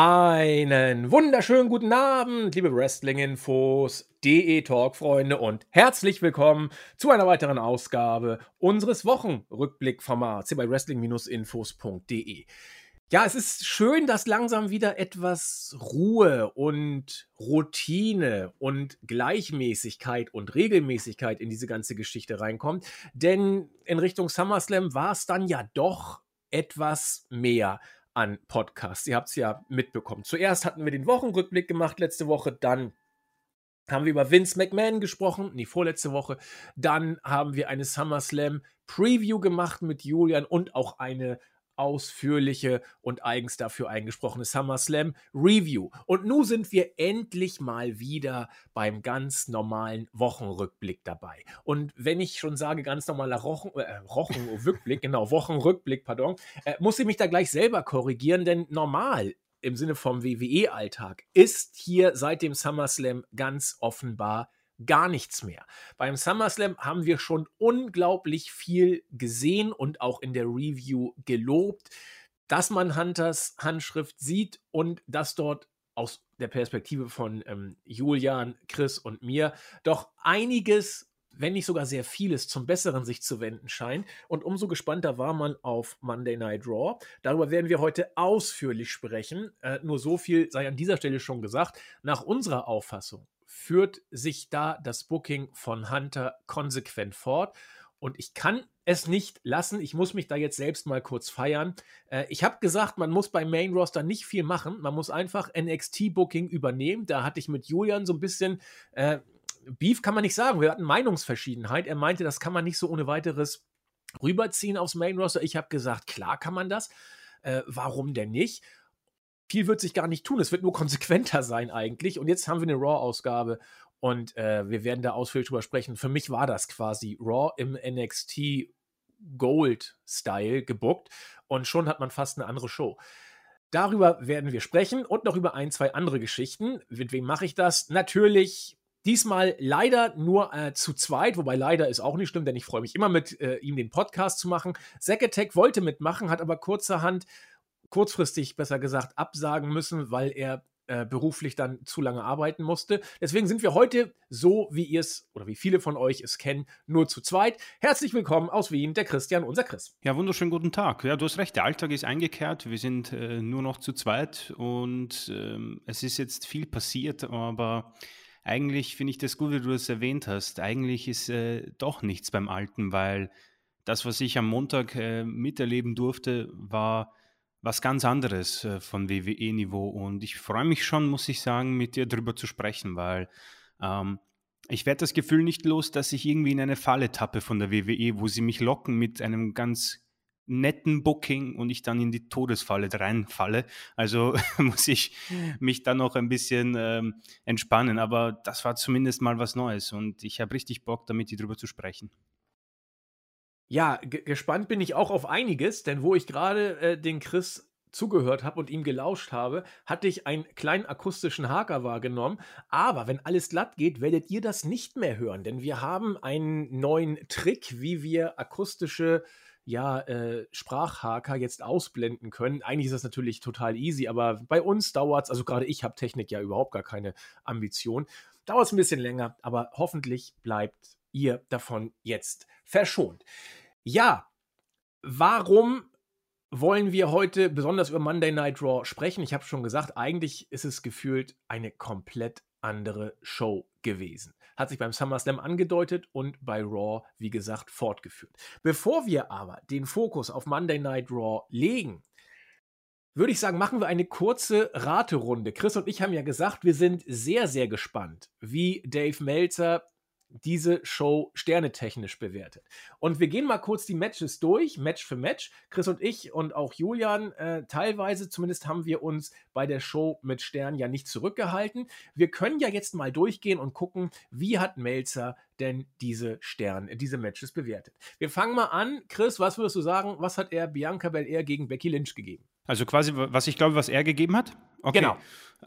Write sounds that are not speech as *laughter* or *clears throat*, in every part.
Einen wunderschönen guten Abend, liebe Wrestling-Infos, DE-Talk-Freunde und herzlich willkommen zu einer weiteren Ausgabe unseres Wochenrückblick-Formats hier bei wrestling-infos.de. Ja, es ist schön, dass langsam wieder etwas Ruhe und Routine und Gleichmäßigkeit und Regelmäßigkeit in diese ganze Geschichte reinkommt, denn in Richtung SummerSlam war es dann ja doch etwas mehr an Podcasts. Ihr habt es ja mitbekommen. Zuerst hatten wir den Wochenrückblick gemacht letzte Woche, dann haben wir über Vince McMahon gesprochen, die vorletzte Woche. Dann haben wir eine SummerSlam Preview gemacht mit Julian und auch eine ausführliche und eigens dafür eingesprochene SummerSlam Review. Und nun sind wir endlich mal wieder beim ganz normalen Wochenrückblick dabei. Und wenn ich schon sage, ganz normaler Rochen, äh, Rochenrückblick, *laughs* genau, Wochenrückblick, pardon, äh, muss ich mich da gleich selber korrigieren, denn normal im Sinne vom WWE-Alltag ist hier seit dem SummerSlam ganz offenbar gar nichts mehr. Beim SummerSlam haben wir schon unglaublich viel gesehen und auch in der Review gelobt, dass man Hunters Handschrift sieht und dass dort aus der Perspektive von ähm, Julian, Chris und mir doch einiges wenn nicht sogar sehr vieles zum Besseren sich zu wenden scheint. Und umso gespannter war man auf Monday Night Raw. Darüber werden wir heute ausführlich sprechen. Äh, nur so viel sei an dieser Stelle schon gesagt. Nach unserer Auffassung führt sich da das Booking von Hunter konsequent fort. Und ich kann es nicht lassen. Ich muss mich da jetzt selbst mal kurz feiern. Äh, ich habe gesagt, man muss beim Main Roster nicht viel machen. Man muss einfach NXT-Booking übernehmen. Da hatte ich mit Julian so ein bisschen äh, Beef, kann man nicht sagen. Wir hatten Meinungsverschiedenheit. Er meinte, das kann man nicht so ohne weiteres rüberziehen aufs Main Roster. Ich habe gesagt, klar kann man das. Äh, warum denn nicht? Viel wird sich gar nicht tun. Es wird nur konsequenter sein eigentlich. Und jetzt haben wir eine Raw-Ausgabe und äh, wir werden da ausführlich drüber sprechen. Für mich war das quasi Raw im NXT Gold-Style gebuckt und schon hat man fast eine andere Show. Darüber werden wir sprechen und noch über ein, zwei andere Geschichten. Mit wem mache ich das? Natürlich Diesmal leider nur äh, zu zweit, wobei leider ist auch nicht schlimm, denn ich freue mich immer mit äh, ihm den Podcast zu machen. Zack Attack wollte mitmachen, hat aber kurzerhand kurzfristig besser gesagt absagen müssen, weil er äh, beruflich dann zu lange arbeiten musste. Deswegen sind wir heute so, wie ihr es oder wie viele von euch es kennen, nur zu zweit. Herzlich willkommen aus Wien, der Christian, unser Chris. Ja, wunderschönen guten Tag. Ja, du hast recht, der Alltag ist eingekehrt. Wir sind äh, nur noch zu zweit und ähm, es ist jetzt viel passiert, aber eigentlich finde ich das gut, wie du es erwähnt hast. Eigentlich ist äh, doch nichts beim Alten, weil das, was ich am Montag äh, miterleben durfte, war was ganz anderes äh, von WWE-Niveau. Und ich freue mich schon, muss ich sagen, mit dir darüber zu sprechen, weil ähm, ich werde das Gefühl nicht los, dass ich irgendwie in eine Falle tappe von der WWE, wo sie mich locken mit einem ganz netten Booking und ich dann in die Todesfalle reinfalle. Also *laughs* muss ich mich dann noch ein bisschen ähm, entspannen. Aber das war zumindest mal was Neues und ich habe richtig Bock, damit darüber zu sprechen. Ja, gespannt bin ich auch auf einiges, denn wo ich gerade äh, den Chris zugehört habe und ihm gelauscht habe, hatte ich einen kleinen akustischen Haker wahrgenommen. Aber wenn alles glatt geht, werdet ihr das nicht mehr hören, denn wir haben einen neuen Trick, wie wir akustische ja, äh, Sprachhaker jetzt ausblenden können. Eigentlich ist das natürlich total easy, aber bei uns dauert es, also gerade ich habe Technik ja überhaupt gar keine Ambition, dauert es ein bisschen länger, aber hoffentlich bleibt ihr davon jetzt verschont. Ja, warum wollen wir heute besonders über Monday Night Raw sprechen? Ich habe schon gesagt, eigentlich ist es gefühlt eine komplett andere Show gewesen. Hat sich beim SummerSlam angedeutet und bei Raw, wie gesagt, fortgeführt. Bevor wir aber den Fokus auf Monday Night Raw legen, würde ich sagen, machen wir eine kurze Raterunde. Chris und ich haben ja gesagt, wir sind sehr, sehr gespannt, wie Dave Meltzer diese Show sternetechnisch bewertet. Und wir gehen mal kurz die Matches durch, Match für Match. Chris und ich und auch Julian, äh, teilweise zumindest haben wir uns bei der Show mit Stern ja nicht zurückgehalten. Wir können ja jetzt mal durchgehen und gucken, wie hat Melzer denn diese Stern, diese Matches bewertet. Wir fangen mal an. Chris, was würdest du sagen, was hat er Bianca Belair gegen Becky Lynch gegeben? Also quasi, was ich glaube, was er gegeben hat? Okay. Genau.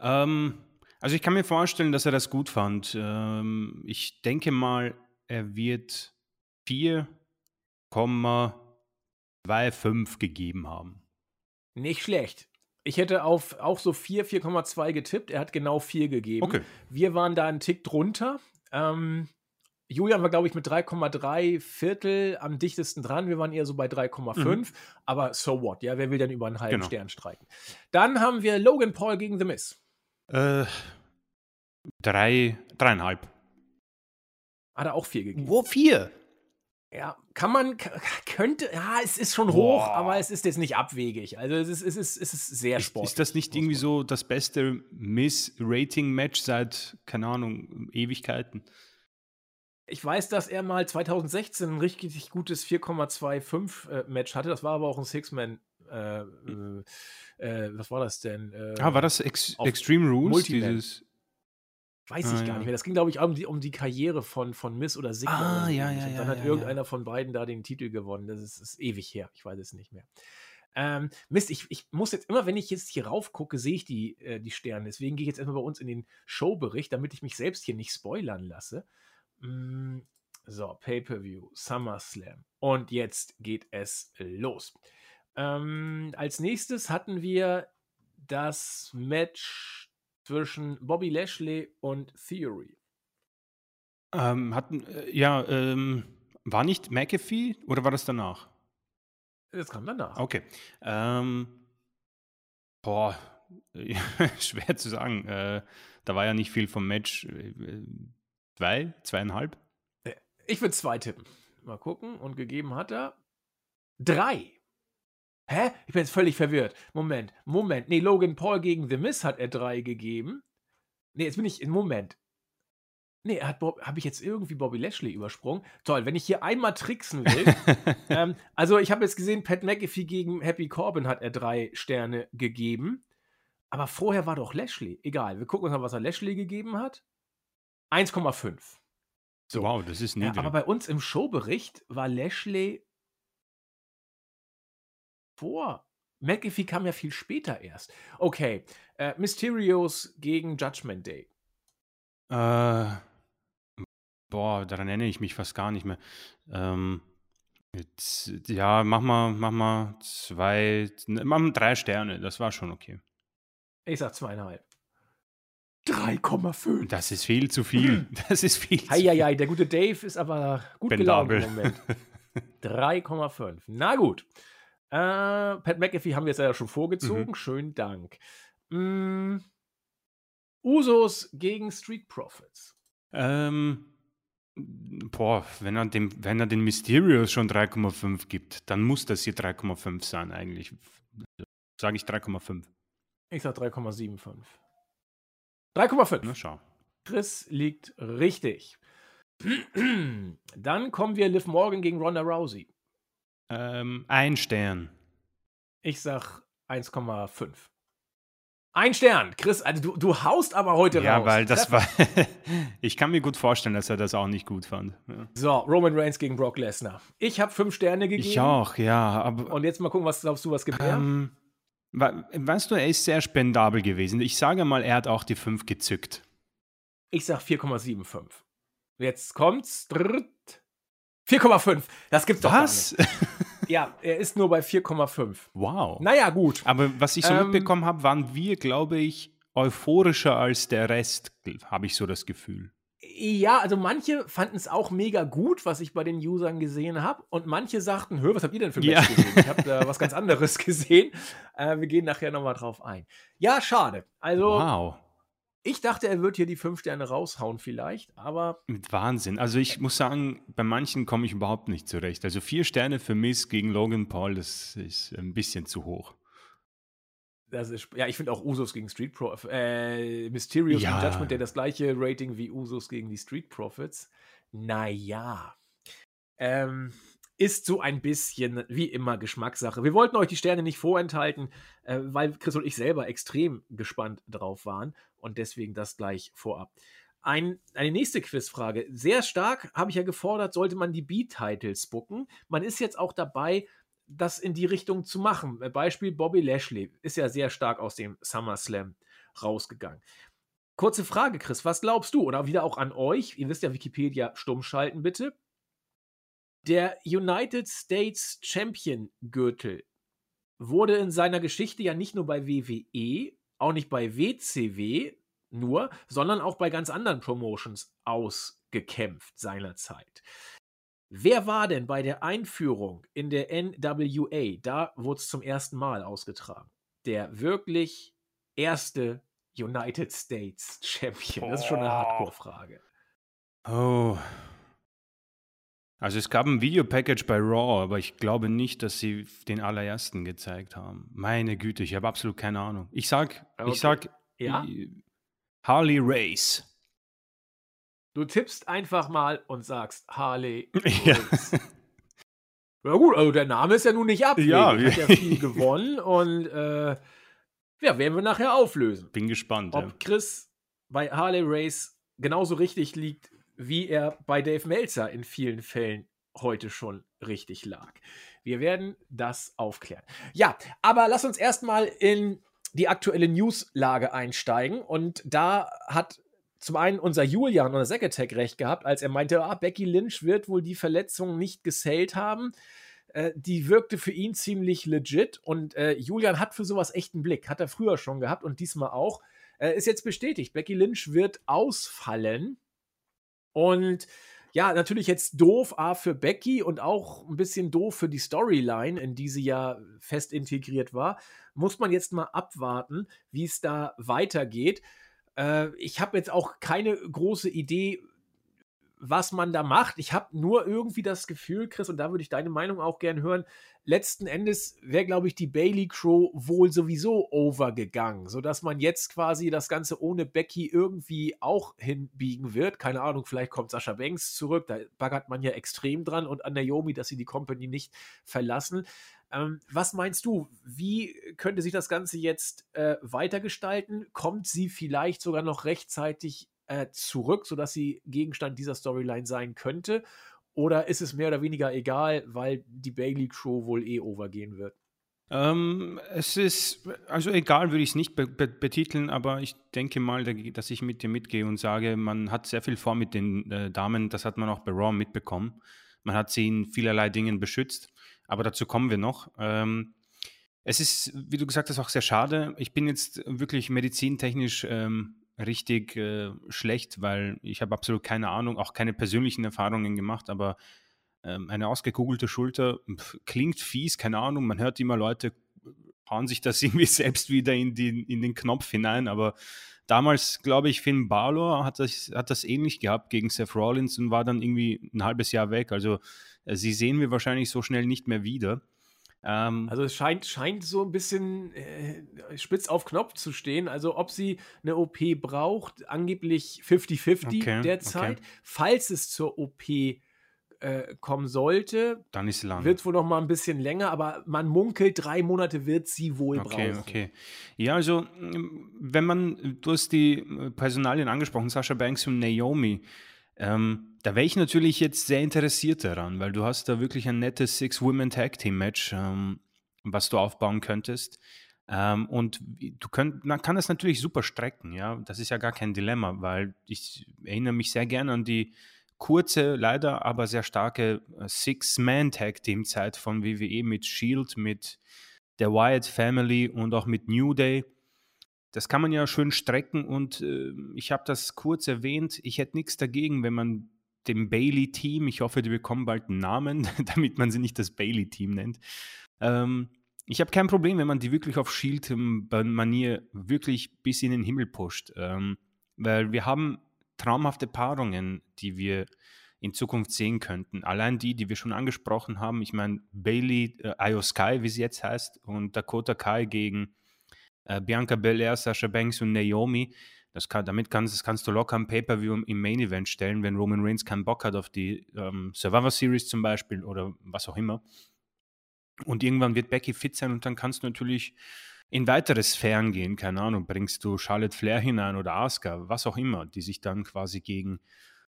Ähm, also ich kann mir vorstellen, dass er das gut fand. Ähm, ich denke mal, er wird 4,25 gegeben haben. Nicht schlecht. Ich hätte auf auch so 4, 4,2 getippt. Er hat genau 4 gegeben. Okay. Wir waren da einen Tick drunter. Ähm, Julian war, glaube ich, mit 3,3 Viertel am dichtesten dran. Wir waren eher so bei 3,5. Mhm. Aber so what? Ja, wer will denn über einen halben Genau. Stern streiken? Dann haben wir Logan Paul gegen The Miz. Äh, drei, dreieinhalb. Hat er auch 4 gegeben. Wo vier? Ja, kann man, könnte, ja, es ist schon hoch, Boah. aber es ist jetzt nicht abwegig. Also es ist, es ist, es ist sehr Ist, sportlich. ist das nicht irgendwie so das beste Miss-Rating-Match seit, keine Ahnung, Ewigkeiten? Ich weiß, dass er mal 2016 ein richtig gutes 4,25 äh, Match hatte. Das war aber auch ein Six-Man. Äh, äh, äh, was war das denn? Äh, Ah, war das Ex auf Extreme Rules? Multiman. Dieses, Weiß ich Ah, gar ja. nicht mehr. Das ging, glaube ich, um die, um die Karriere von, von Miss oder Sigma. Ah, ja, ja, ja, dann hat ja, irgendeiner von beiden da den Titel gewonnen. Das ist, ist ewig her. Ich weiß es nicht mehr. Ähm, Mist, ich, ich muss jetzt immer, wenn ich jetzt hier rauf gucke, sehe ich die, äh, die Sterne. Deswegen gehe ich jetzt erstmal bei uns in den Showbericht, damit ich mich selbst hier nicht spoilern lasse. Mm, so, Pay-Per-View, SummerSlam. Und jetzt geht es los. Ähm, als nächstes hatten wir das Match zwischen Bobby Lashley und Theory. ähm, hatten, äh, ja, ähm, war nicht McAfee oder war das danach? Das kam danach. Okay. Ähm, boah, *laughs* schwer zu sagen. Äh, da war ja nicht viel vom Match. Äh, Zwei, zweieinhalb? Ich würde zwei tippen. Mal gucken. Und gegeben hat er drei. Hä? Ich bin jetzt völlig verwirrt. Moment, Moment. Nee, Logan Paul gegen The Miz hat er drei gegeben. Nee, jetzt bin ich. Moment. Nee, habe ich jetzt irgendwie Bobby Lashley übersprungen? Toll, wenn ich hier einmal tricksen will. *laughs* ähm, also, ich habe jetzt gesehen, Pat McAfee gegen Happy Corbin hat er drei Sterne gegeben. Aber vorher war doch Lashley. Egal, wir gucken uns mal, was er Lashley gegeben hat. 1,5. So. Wow, das ist Ja, niedrig. aber bei uns im Showbericht war Lashley vor. McAfee kam ja viel später erst. Okay, äh, Mysterios gegen Judgment Day. Äh, boah, daran erinnere ich mich fast gar nicht mehr. Ähm, jetzt, ja, mach mal, mach mal zwei, mach mal drei Sterne, das war schon okay. Ich sag zweieinhalb. 3,5. Das ist viel zu viel. Das ist viel zu viel. Heieiei, der gute Dave ist aber gut gelaunt Bendabel. im Moment. *laughs* 3,5. Na gut. Äh, Pat McAfee haben wir jetzt ja schon vorgezogen. Mhm. Schönen Dank. Mm, Usos gegen Street Profits. Ähm, boah, wenn er, dem, wenn er den Mysterios schon 3,5 gibt, dann muss das hier 3,5 sein eigentlich. Sage ich 3,5. Ich sag 3,75. 3,5. Na schau. Chris liegt richtig. *clears throat* Dann kommen wir Liv Morgan gegen Ronda Rousey. Ähm, ein Stern. Ich sag 1,5. Ein Stern. Chris, also du, du haust aber heute Ja, raus. weil das war. *laughs* ich kann mir gut vorstellen, dass er das auch nicht gut fand. Ja. So, Roman Reigns gegen Brock Lesnar. Ich habe fünf Sterne gegeben. Ich auch, ja. Aber Und jetzt mal gucken, was glaubst du, was gibt er? ähm, we- weißt du, er ist sehr spendabel gewesen. Ich sage mal, er hat auch die 5 gezückt. Ich sag 4,75. Jetzt kommt's. Dritt. 4,5. Das gibt's doch Was? *laughs* Ja, er ist nur bei 4,5. wow. Naja, gut. Aber was ich so Ähm, mitbekommen habe, waren wir, glaube ich, euphorischer als der Rest, habe ich so das Gefühl. Ja, also manche fanden es auch mega gut, was ich bei den Usern gesehen habe. Und manche sagten, hör, was habt ihr denn für ein Ja. Match gesehen? Ich habe da *laughs* was ganz anderes gesehen. Äh, wir gehen nachher nochmal drauf ein. Ja, schade. Also, Wow. Ich dachte, er wird hier die fünf Sterne raushauen vielleicht, aber Mit Wahnsinn. Also ich muss sagen, bei manchen komme ich überhaupt nicht zurecht. Also vier Sterne für Miss gegen Logan Paul, das ist ein bisschen zu hoch. das ist, ja, ich finde auch Usos gegen Street Profits, äh, Mysterios Ja. Judgment, der das gleiche Rating wie Usos gegen die Street Profits. Naja. Ähm, ist so ein bisschen wie immer Geschmackssache. Wir wollten euch die Sterne nicht vorenthalten, äh, weil Chris und ich selber extrem gespannt drauf waren und deswegen das gleich vorab. Ein, eine nächste Quizfrage. Sehr stark habe ich ja gefordert, sollte man die B-Titles booken. Man ist jetzt auch dabei, das in die Richtung zu machen. Beispiel Bobby Lashley ist ja sehr stark aus dem SummerSlam rausgegangen. Kurze Frage, Chris, was glaubst du? Oder wieder auch an euch, ihr wisst ja Wikipedia stumm schalten bitte. Der United States Champion Gürtel, wurde in seiner Geschichte ja nicht nur bei WWE, auch nicht bei WCW nur, sondern auch bei ganz anderen Promotions ausgekämpft seinerzeit. Wer war denn bei der Einführung in der NWA, da wurde es zum ersten Mal ausgetragen, der wirklich erste United States Champion? Das ist schon eine Hardcore-Frage. Oh. Also es gab ein Videopackage bei Raw, aber ich glaube nicht, dass sie den allerersten gezeigt haben. Meine Güte, ich habe absolut keine Ahnung. Ich sag, okay. ich sag ja? Harley Race. Du tippst einfach mal und sagst Harley. *laughs* Ja. ja gut, also der Name ist ja nun nicht ab. Ja, hat ja viel gewonnen und äh, ja, werden wir nachher auflösen. Bin gespannt. Ob ja. Chris bei Harley Race genauso richtig liegt, wie er bei Dave Meltzer in vielen Fällen heute schon richtig lag. Wir werden das aufklären. Ja, aber lass uns erstmal in die aktuelle Newslage einsteigen und da hat zum einen unser Julian oder Secretech recht gehabt, als er meinte, ah, Becky Lynch wird wohl die Verletzung nicht gesellt haben. Äh, die wirkte für ihn ziemlich legit und äh, Julian hat für sowas echt einen Blick. Hat er früher schon gehabt und diesmal auch. Äh, ist jetzt bestätigt. Becky Lynch wird ausfallen. Und ja, natürlich jetzt doof A für Becky und auch ein bisschen doof für die Storyline, in die sie ja fest integriert war. Muss man jetzt mal abwarten, wie es da weitergeht. Äh, ich habe jetzt auch keine große Idee, was man da macht. Ich habe nur irgendwie das Gefühl, Chris, und da würde ich deine Meinung auch gern hören, letzten Endes wäre, glaube ich, die Bailey Crow wohl sowieso overgegangen, sodass man jetzt quasi das Ganze ohne Becky irgendwie auch hinbiegen wird. Keine Ahnung, vielleicht kommt Sascha Banks zurück, da baggert man ja extrem dran und an Naomi, dass sie die Company nicht verlassen. Ähm, was meinst du, wie könnte sich das Ganze jetzt äh, weitergestalten? Kommt sie vielleicht sogar noch rechtzeitig äh, zurück, sodass sie Gegenstand dieser Storyline sein könnte? Oder ist es mehr oder weniger egal, weil die Bailey Crew wohl eh overgehen wird? Ähm, es ist, also egal würde ich es nicht be be betiteln, aber ich denke mal, dass ich mit dir mitgehe und sage, man hat sehr viel vor mit den äh, Damen, das hat man auch bei Raw mitbekommen. Man hat sie in vielerlei Dingen beschützt aber dazu kommen wir noch. Ähm, es ist, wie du gesagt hast, auch sehr schade. Ich bin jetzt wirklich medizintechnisch ähm, richtig äh, schlecht, weil ich habe absolut keine Ahnung, auch keine persönlichen Erfahrungen gemacht, aber ähm, eine ausgekugelte Schulter pf, klingt fies, keine Ahnung. Man hört immer Leute hauen sich das *laughs* irgendwie selbst wieder in, die, in den Knopf hinein, aber damals, glaube ich, Finn Balor hat das, hat das ähnlich gehabt gegen Seth Rollins und war dann irgendwie ein halbes Jahr weg. Also äh, sie sehen wir wahrscheinlich so schnell nicht mehr wieder. Ähm, also es scheint, scheint so ein bisschen äh, spitz auf Knopf zu stehen. Also ob sie eine OP braucht, angeblich 50-50 okay, derzeit. Okay. Falls es zur OP äh, kommen sollte, dann ist lang. Wird wohl noch mal ein bisschen länger, aber man munkelt, drei Monate wird sie wohl okay, brauchen. Okay, Ja, also wenn man, du hast die äh, Personalien angesprochen, Sascha Banks und Naomi. Ähm, da wäre ich natürlich jetzt sehr interessiert daran, weil du hast da wirklich ein nettes Six-Women-Tag-Team-Match, ähm, was du aufbauen könntest. Ähm, und du könnt, man kann das natürlich super strecken, ja. Das ist ja gar kein Dilemma, weil ich erinnere mich sehr gerne an die kurze, leider aber sehr starke äh, Six-Man-Tag-Team-Zeit von WWE mit Shield, mit der Wyatt Family und auch mit New Day das kann man ja schön strecken und äh, ich habe das kurz erwähnt. Ich hätte nichts dagegen, wenn man dem Bailey-Team, ich hoffe, die bekommen bald einen Namen, *laughs* damit man sie nicht das Bailey-Team nennt. Ähm, ich habe kein Problem, wenn man die wirklich auf Shield-Manier wirklich bis in den Himmel pusht. Ähm, weil wir haben traumhafte Paarungen, die wir in Zukunft sehen könnten. Allein die, die wir schon angesprochen haben. Ich meine, Bailey, äh, Io Sky, wie sie jetzt heißt, und Dakota Kai gegen äh, Bianca Belair, Sasha Banks und Naomi. Das kann, damit kannst, kannst du locker am Pay-Per-View im Main Event stellen, wenn Roman Reigns keinen Bock hat auf die ähm, Survivor Series zum Beispiel oder was auch immer. Und irgendwann wird Becky fit sein und dann kannst du natürlich in weitere Sphären gehen. Keine Ahnung, bringst du Charlotte Flair hinein oder Asuka, was auch immer, die sich dann quasi gegen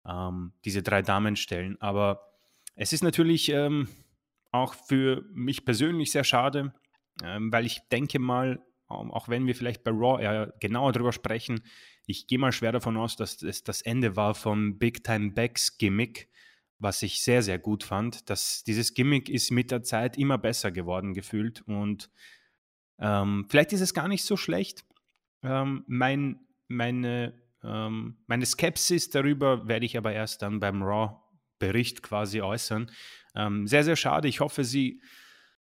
ähm, diese drei Damen stellen. Aber es ist natürlich ähm, auch für mich persönlich sehr schade, ähm, weil ich denke mal, auch wenn wir vielleicht bei Raw eher genauer darüber sprechen, ich gehe mal schwer davon aus, dass es das Ende war vom Big Time Backs Gimmick, was ich sehr, sehr gut fand. Dass dieses Gimmick ist mit der Zeit immer besser geworden gefühlt und Ähm, vielleicht ist es gar nicht so schlecht. Ähm, mein, meine, ähm, meine Skepsis darüber werde ich aber erst dann beim Raw-Bericht quasi äußern. Ähm, sehr, sehr schade. Ich hoffe, sie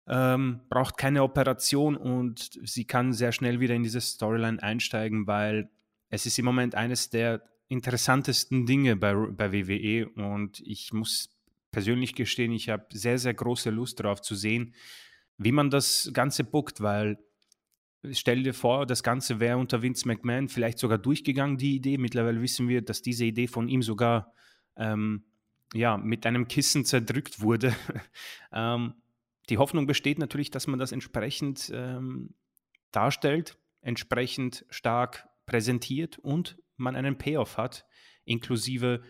ähm, braucht keine Operation und sie kann sehr schnell wieder in diese Storyline einsteigen, weil es ist im Moment eines der interessantesten Dinge bei, bei WWE und ich muss persönlich gestehen, ich habe sehr, sehr große Lust darauf zu sehen, wie man das Ganze bookt, weil stell dir vor, das Ganze wäre unter Vince McMahon vielleicht sogar durchgegangen, die Idee. Mittlerweile wissen wir, dass diese Idee von ihm sogar ähm, ja, mit einem Kissen zerdrückt wurde. *laughs* ähm, die Hoffnung besteht natürlich, dass man das entsprechend ähm, darstellt, entsprechend stark präsentiert und man einen Payoff hat, inklusive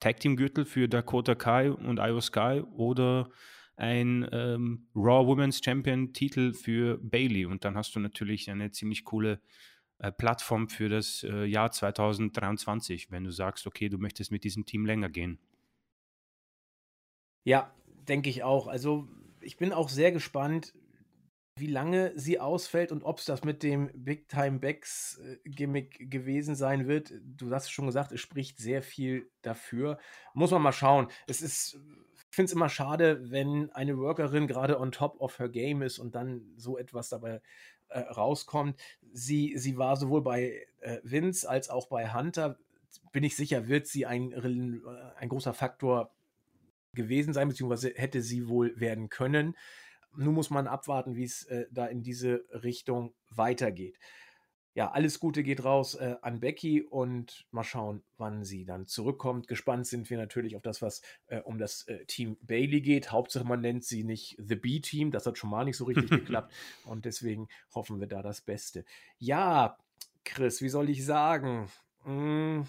Tag Team Gürtel für Dakota Kai und Io Sky oder ein ähm, Raw Women's Champion Titel für Bailey und dann hast du natürlich eine ziemlich coole äh, Plattform für das äh, Jahr 2023, wenn du sagst, okay, du möchtest mit diesem Team länger gehen. Ja, denke ich auch. Also ich bin auch sehr gespannt, wie lange sie ausfällt und ob es das mit dem Big Time Backs äh, Gimmick gewesen sein wird. Du hast schon gesagt, es spricht sehr viel dafür. Muss man mal schauen. Es ist, ich finde es immer schade, wenn eine Workerin gerade on top of her game ist und dann so etwas dabei äh, rauskommt. Sie, sie war sowohl bei äh, Vince als auch bei Hunter. Bin ich sicher, wird sie ein, äh, ein großer Faktor gewesen sein, beziehungsweise hätte sie wohl werden können. Nun muss man abwarten, wie es äh, da in diese Richtung weitergeht. Ja, alles Gute geht raus äh, an Becky und mal schauen, wann sie dann zurückkommt. Gespannt sind wir natürlich auf das, was äh, um das äh, Team Bailey geht. Hauptsache, man nennt sie nicht The B-Team. Das hat schon mal nicht so richtig *laughs* geklappt und deswegen hoffen wir da das Beste. Ja, Chris, wie soll ich sagen? Hm,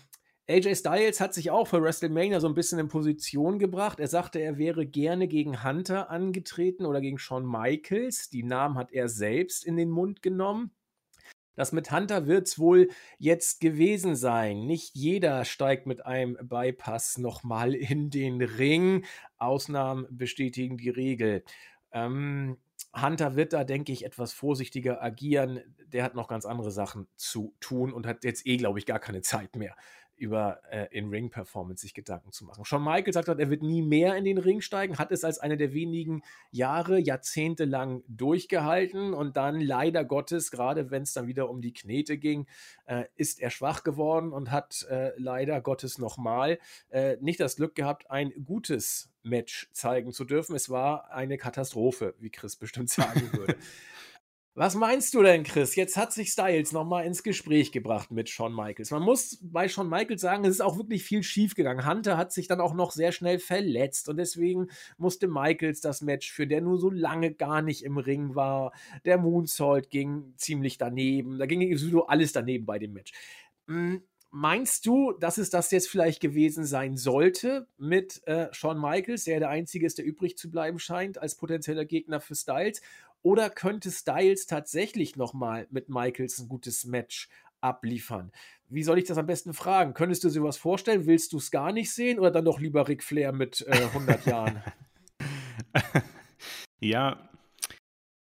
AJ Styles hat sich auch für WrestleMania so ein bisschen in Position gebracht. Er sagte, er wäre gerne gegen Hunter angetreten oder gegen Shawn Michaels. Die Namen hat er selbst in den Mund genommen. Das mit Hunter wird es wohl jetzt gewesen sein. Nicht jeder steigt mit einem Bypass nochmal in den Ring. Ausnahmen bestätigen die Regel. Ähm, Hunter wird da, denke ich, etwas vorsichtiger agieren. Der hat noch ganz andere Sachen zu tun und hat jetzt eh, glaube ich, gar keine Zeit mehr über äh, In-Ring-Performance sich Gedanken zu machen. Shawn Michaels sagt, er wird nie mehr in den Ring steigen, hat es als eine der wenigen Jahre, Jahrzehnte lang durchgehalten und dann leider Gottes, gerade wenn es dann wieder um die Knete ging, äh, ist er schwach geworden und hat äh, leider Gottes nochmal äh, nicht das Glück gehabt, ein gutes Match zeigen zu dürfen. Es war eine Katastrophe, wie Chris bestimmt *laughs* sagen würde. Was meinst du denn, Chris? Jetzt hat sich Styles nochmal ins Gespräch gebracht mit Shawn Michaels. Man muss bei Shawn Michaels sagen, es ist auch wirklich viel schiefgegangen. Hunter hat sich dann auch noch sehr schnell verletzt und deswegen musste Michaels das Match, für der nur so lange gar nicht im Ring war. Der Moonsault ging ziemlich daneben. Da ging sowieso alles daneben bei dem Match. Meinst du, dass es das jetzt vielleicht gewesen sein sollte mit äh, Shawn Michaels, der der Einzige ist, der übrig zu bleiben scheint als potenzieller Gegner für Styles? Oder könnte Styles tatsächlich nochmal mit Michaels ein gutes Match abliefern? Wie soll ich das am besten fragen? Könntest du dir was vorstellen? Willst du es gar nicht sehen oder dann doch lieber Ric Flair mit äh, 100 Jahren? *laughs* Ja,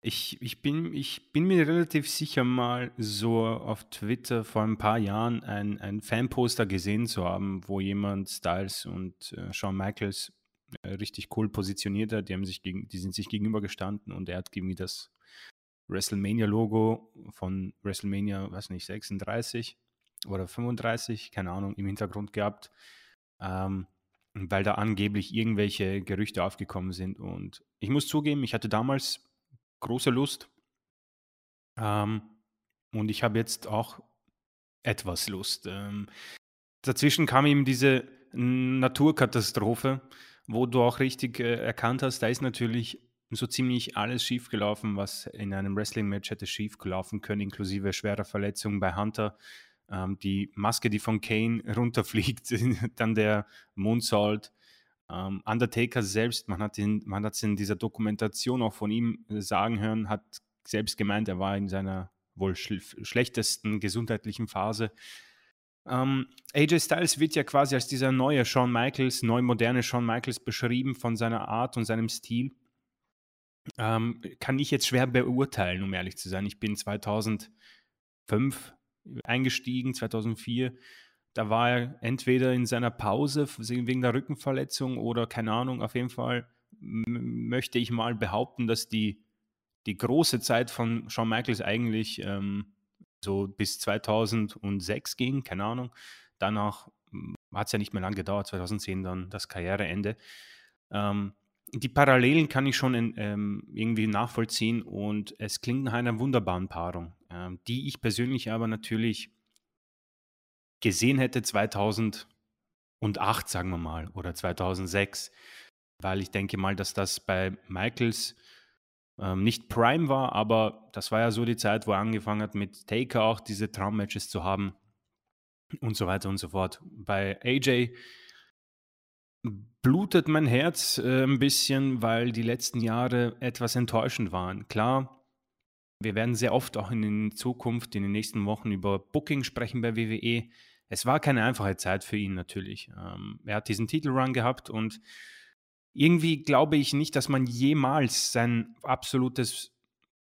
ich, ich, bin, ich bin mir relativ sicher, mal so auf Twitter vor ein paar Jahren ein, ein Fanposter gesehen zu haben, wo jemand Styles und äh, Shawn Michaels äh, richtig cool positioniert hat. Die, haben sich gegen, die sind sich gegenübergestanden und er hat irgendwie das WrestleMania-Logo von WrestleMania, weiß nicht, 36 oder 35, keine Ahnung, im Hintergrund gehabt, ähm, weil da angeblich irgendwelche Gerüchte aufgekommen sind. Und ich muss zugeben, ich hatte damals große Lust ähm, und ich habe jetzt auch etwas Lust. Ähm, dazwischen kam ihm diese Naturkatastrophe wo du auch richtig äh, erkannt hast, da ist natürlich so ziemlich alles schiefgelaufen, was in einem Wrestling-Match hätte schiefgelaufen können, inklusive schwerer Verletzungen bei Hunter. Ähm, die Maske, die von Kane *laughs* runterfliegt, *laughs* dann der Moonsault. Ähm, Undertaker selbst, man hat es in dieser Dokumentation auch von ihm sagen hören, hat selbst gemeint, er war in seiner wohl schl schlechtesten gesundheitlichen Phase. Ähm, AJ Styles wird ja quasi als dieser neue Shawn Michaels, neu moderne Shawn Michaels beschrieben von seiner Art und seinem Stil. ähm, kann ich jetzt schwer beurteilen, um ehrlich zu sein. Ich bin 2005 eingestiegen, 2004. Da war er entweder in seiner Pause wegen der Rückenverletzung oder keine Ahnung, auf jeden Fall möchte ich mal behaupten, dass die, die große Zeit von Shawn Michaels eigentlich ähm, so bis 2006 ging, keine Ahnung. Danach hat es ja nicht mehr lange gedauert, 2010 dann das Karriereende. Ähm, die Parallelen kann ich schon in, ähm, irgendwie nachvollziehen und es klingt nach einer wunderbaren Paarung, ähm, die ich persönlich aber natürlich gesehen hätte 2008, sagen wir mal, oder 2006, weil ich denke mal, dass das bei Michaels ähm, nicht Prime war, aber das war ja so die Zeit, wo er angefangen hat, mit Taker auch diese Traummatches zu haben und so weiter und so fort. Bei AJ blutet mein Herz äh, ein bisschen, weil die letzten Jahre etwas enttäuschend waren. Klar, wir werden sehr oft auch in Zukunft, in den nächsten Wochen über Booking sprechen bei WWE. Es war keine einfache Zeit für ihn natürlich. Ähm, er hat diesen Titelrun gehabt und irgendwie glaube ich nicht, dass man jemals sein absolutes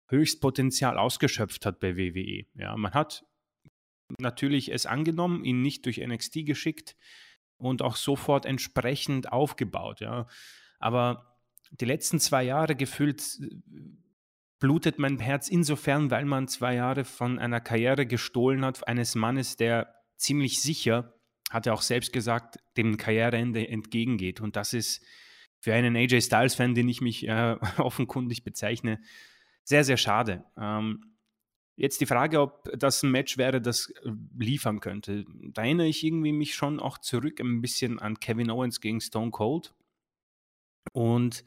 Höchstpotenzial ausgeschöpft hat bei WWE. Ja, man hat natürlich es angenommen, ihn nicht durch NXT geschickt und auch sofort entsprechend aufgebaut. Ja. Aber die letzten zwei Jahre gefühlt äh, blutet mein Herz insofern, weil man zwei Jahre von einer Karriere gestohlen hat, eines Mannes, der ziemlich sicher, hat er auch selbst gesagt, dem Karriereende entgegengeht. Und das ist für einen AJ Styles-Fan, den ich mich äh, *laughs* offenkundig bezeichne, sehr, sehr schade. Ähm, Jetzt die Frage, ob das ein Match wäre, das äh, liefern könnte. Da erinnere ich irgendwie mich schon auch zurück ein bisschen an Kevin Owens gegen Stone Cold. Und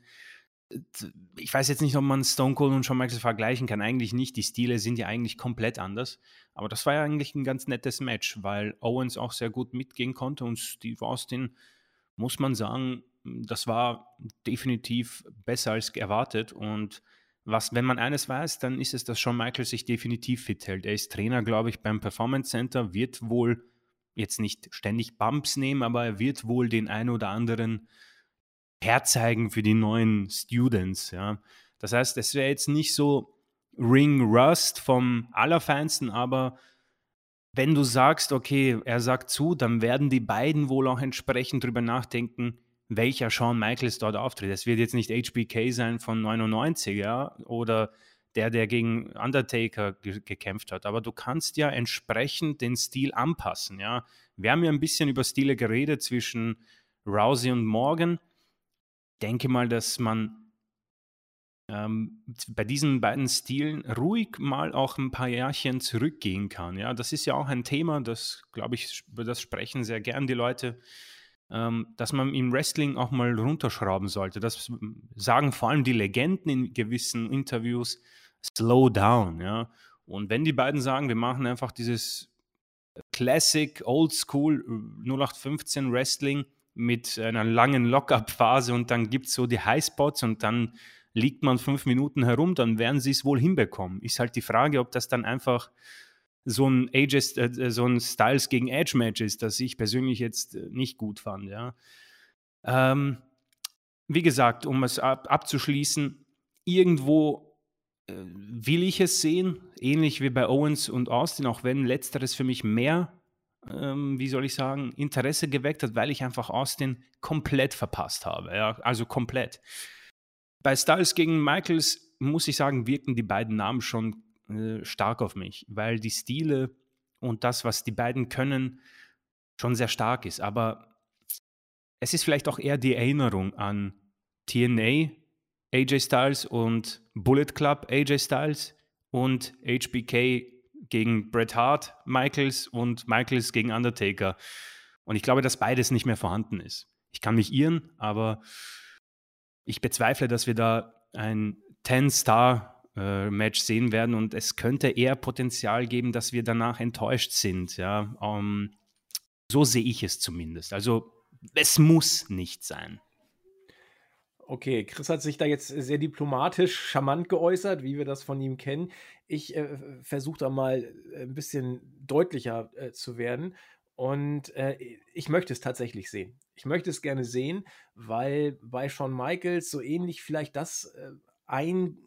ich weiß jetzt nicht, ob man Stone Cold und Shawn Michaels vergleichen kann. Eigentlich nicht. Die Stile sind ja eigentlich komplett anders. Aber das war ja eigentlich ein ganz nettes Match, weil Owens auch sehr gut mitgehen konnte und Steve Austin, muss man sagen, das war definitiv besser als erwartet. Und was, wenn man eines weiß, dann ist es, dass Shawn Michaels sich definitiv fit hält. Er ist Trainer, glaube ich, beim Performance Center, wird wohl jetzt nicht ständig Bumps nehmen, aber er wird wohl den ein oder anderen herzeigen für die neuen Students. Ja. Das heißt, es wäre jetzt nicht so Ring Rust vom Allerfeinsten, aber wenn du sagst, okay, er sagt zu, dann werden die beiden wohl auch entsprechend drüber nachdenken, welcher Shawn Michaels dort auftritt. Es wird jetzt nicht HBK sein von 99, ja, oder der, der gegen Undertaker ge gekämpft hat. Aber du kannst ja entsprechend den Stil anpassen, ja. Wir haben ja ein bisschen über Stile geredet zwischen Rousey und Morgan. Denke mal, dass man ähm, bei diesen beiden Stilen ruhig mal auch ein paar Jahrchen zurückgehen kann. Ja, das ist ja auch ein Thema, das, glaube ich, über das sprechen sehr gern die Leute ähm, dass man im Wrestling auch mal runterschrauben sollte. Das sagen vor allem die Legenden in gewissen Interviews. Slow down, ja. Und wenn die beiden sagen, wir machen einfach dieses Classic, Old School 0815 Wrestling mit einer langen Lock-up-Phase und dann gibt es so die Highspots und dann liegt man fünf Minuten herum, dann werden sie es wohl hinbekommen. Ist halt die Frage, ob das dann einfach so ein Ages, äh, so ein Styles gegen Edge Match ist, das ich persönlich jetzt äh, nicht gut fand. Ja. Ähm, wie gesagt, um es ab, abzuschließen, irgendwo äh, will ich es sehen, ähnlich wie bei Owens und Austin, auch wenn letzteres für mich mehr, ähm, wie soll ich sagen, Interesse geweckt hat, weil ich einfach Austin komplett verpasst habe. Ja, also komplett. Bei Styles gegen Michaels muss ich sagen, wirken die beiden Namen schon äh, stark auf mich, weil die Stile und das, was die beiden können, schon sehr stark ist. Aber es ist vielleicht auch eher die Erinnerung an TNA, AJ Styles und Bullet Club, AJ Styles und HBK gegen Bret Hart, Michaels und Michaels gegen Undertaker. Und ich glaube, dass beides nicht mehr vorhanden ist. Ich kann mich irren, aber ich bezweifle, dass wir da ein 10-Star äh, Match sehen werden und es könnte eher Potenzial geben, dass wir danach enttäuscht sind. Ja, um, ähm, so sehe ich es zumindest. Also es muss nicht sein. Okay, Chris hat sich da jetzt sehr diplomatisch, charmant geäußert, wie wir das von ihm kennen. Ich äh, versuche da mal ein bisschen deutlicher äh, zu werden. Und äh, ich möchte es tatsächlich sehen. Ich möchte es gerne sehen, weil bei Shawn Michaels so ähnlich vielleicht das äh, ein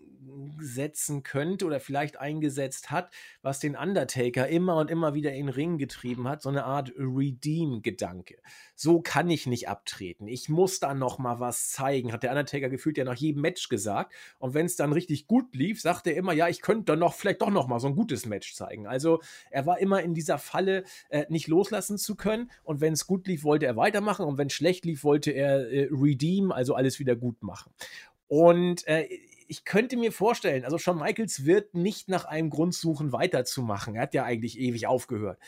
einsetzen könnte oder vielleicht eingesetzt hat, was den Undertaker immer und immer wieder in den Ring getrieben hat, so eine Art Redeem-Gedanke. So kann ich nicht abtreten. Ich muss da noch mal was zeigen, hat der Undertaker gefühlt ja nach jedem Match gesagt. Und wenn es dann richtig gut lief, sagt er immer, ja, ich könnte dann noch vielleicht doch noch mal so ein gutes Match zeigen. Also er war immer in dieser Falle, äh, nicht loslassen zu können. Und wenn es gut lief, wollte er weitermachen. Und wenn es schlecht lief, wollte er äh, redeem, also alles wieder gut machen. Und äh, ich könnte mir vorstellen, also Shawn Michaels wird nicht nach einem Grund suchen, weiterzumachen. Er hat ja eigentlich ewig aufgehört.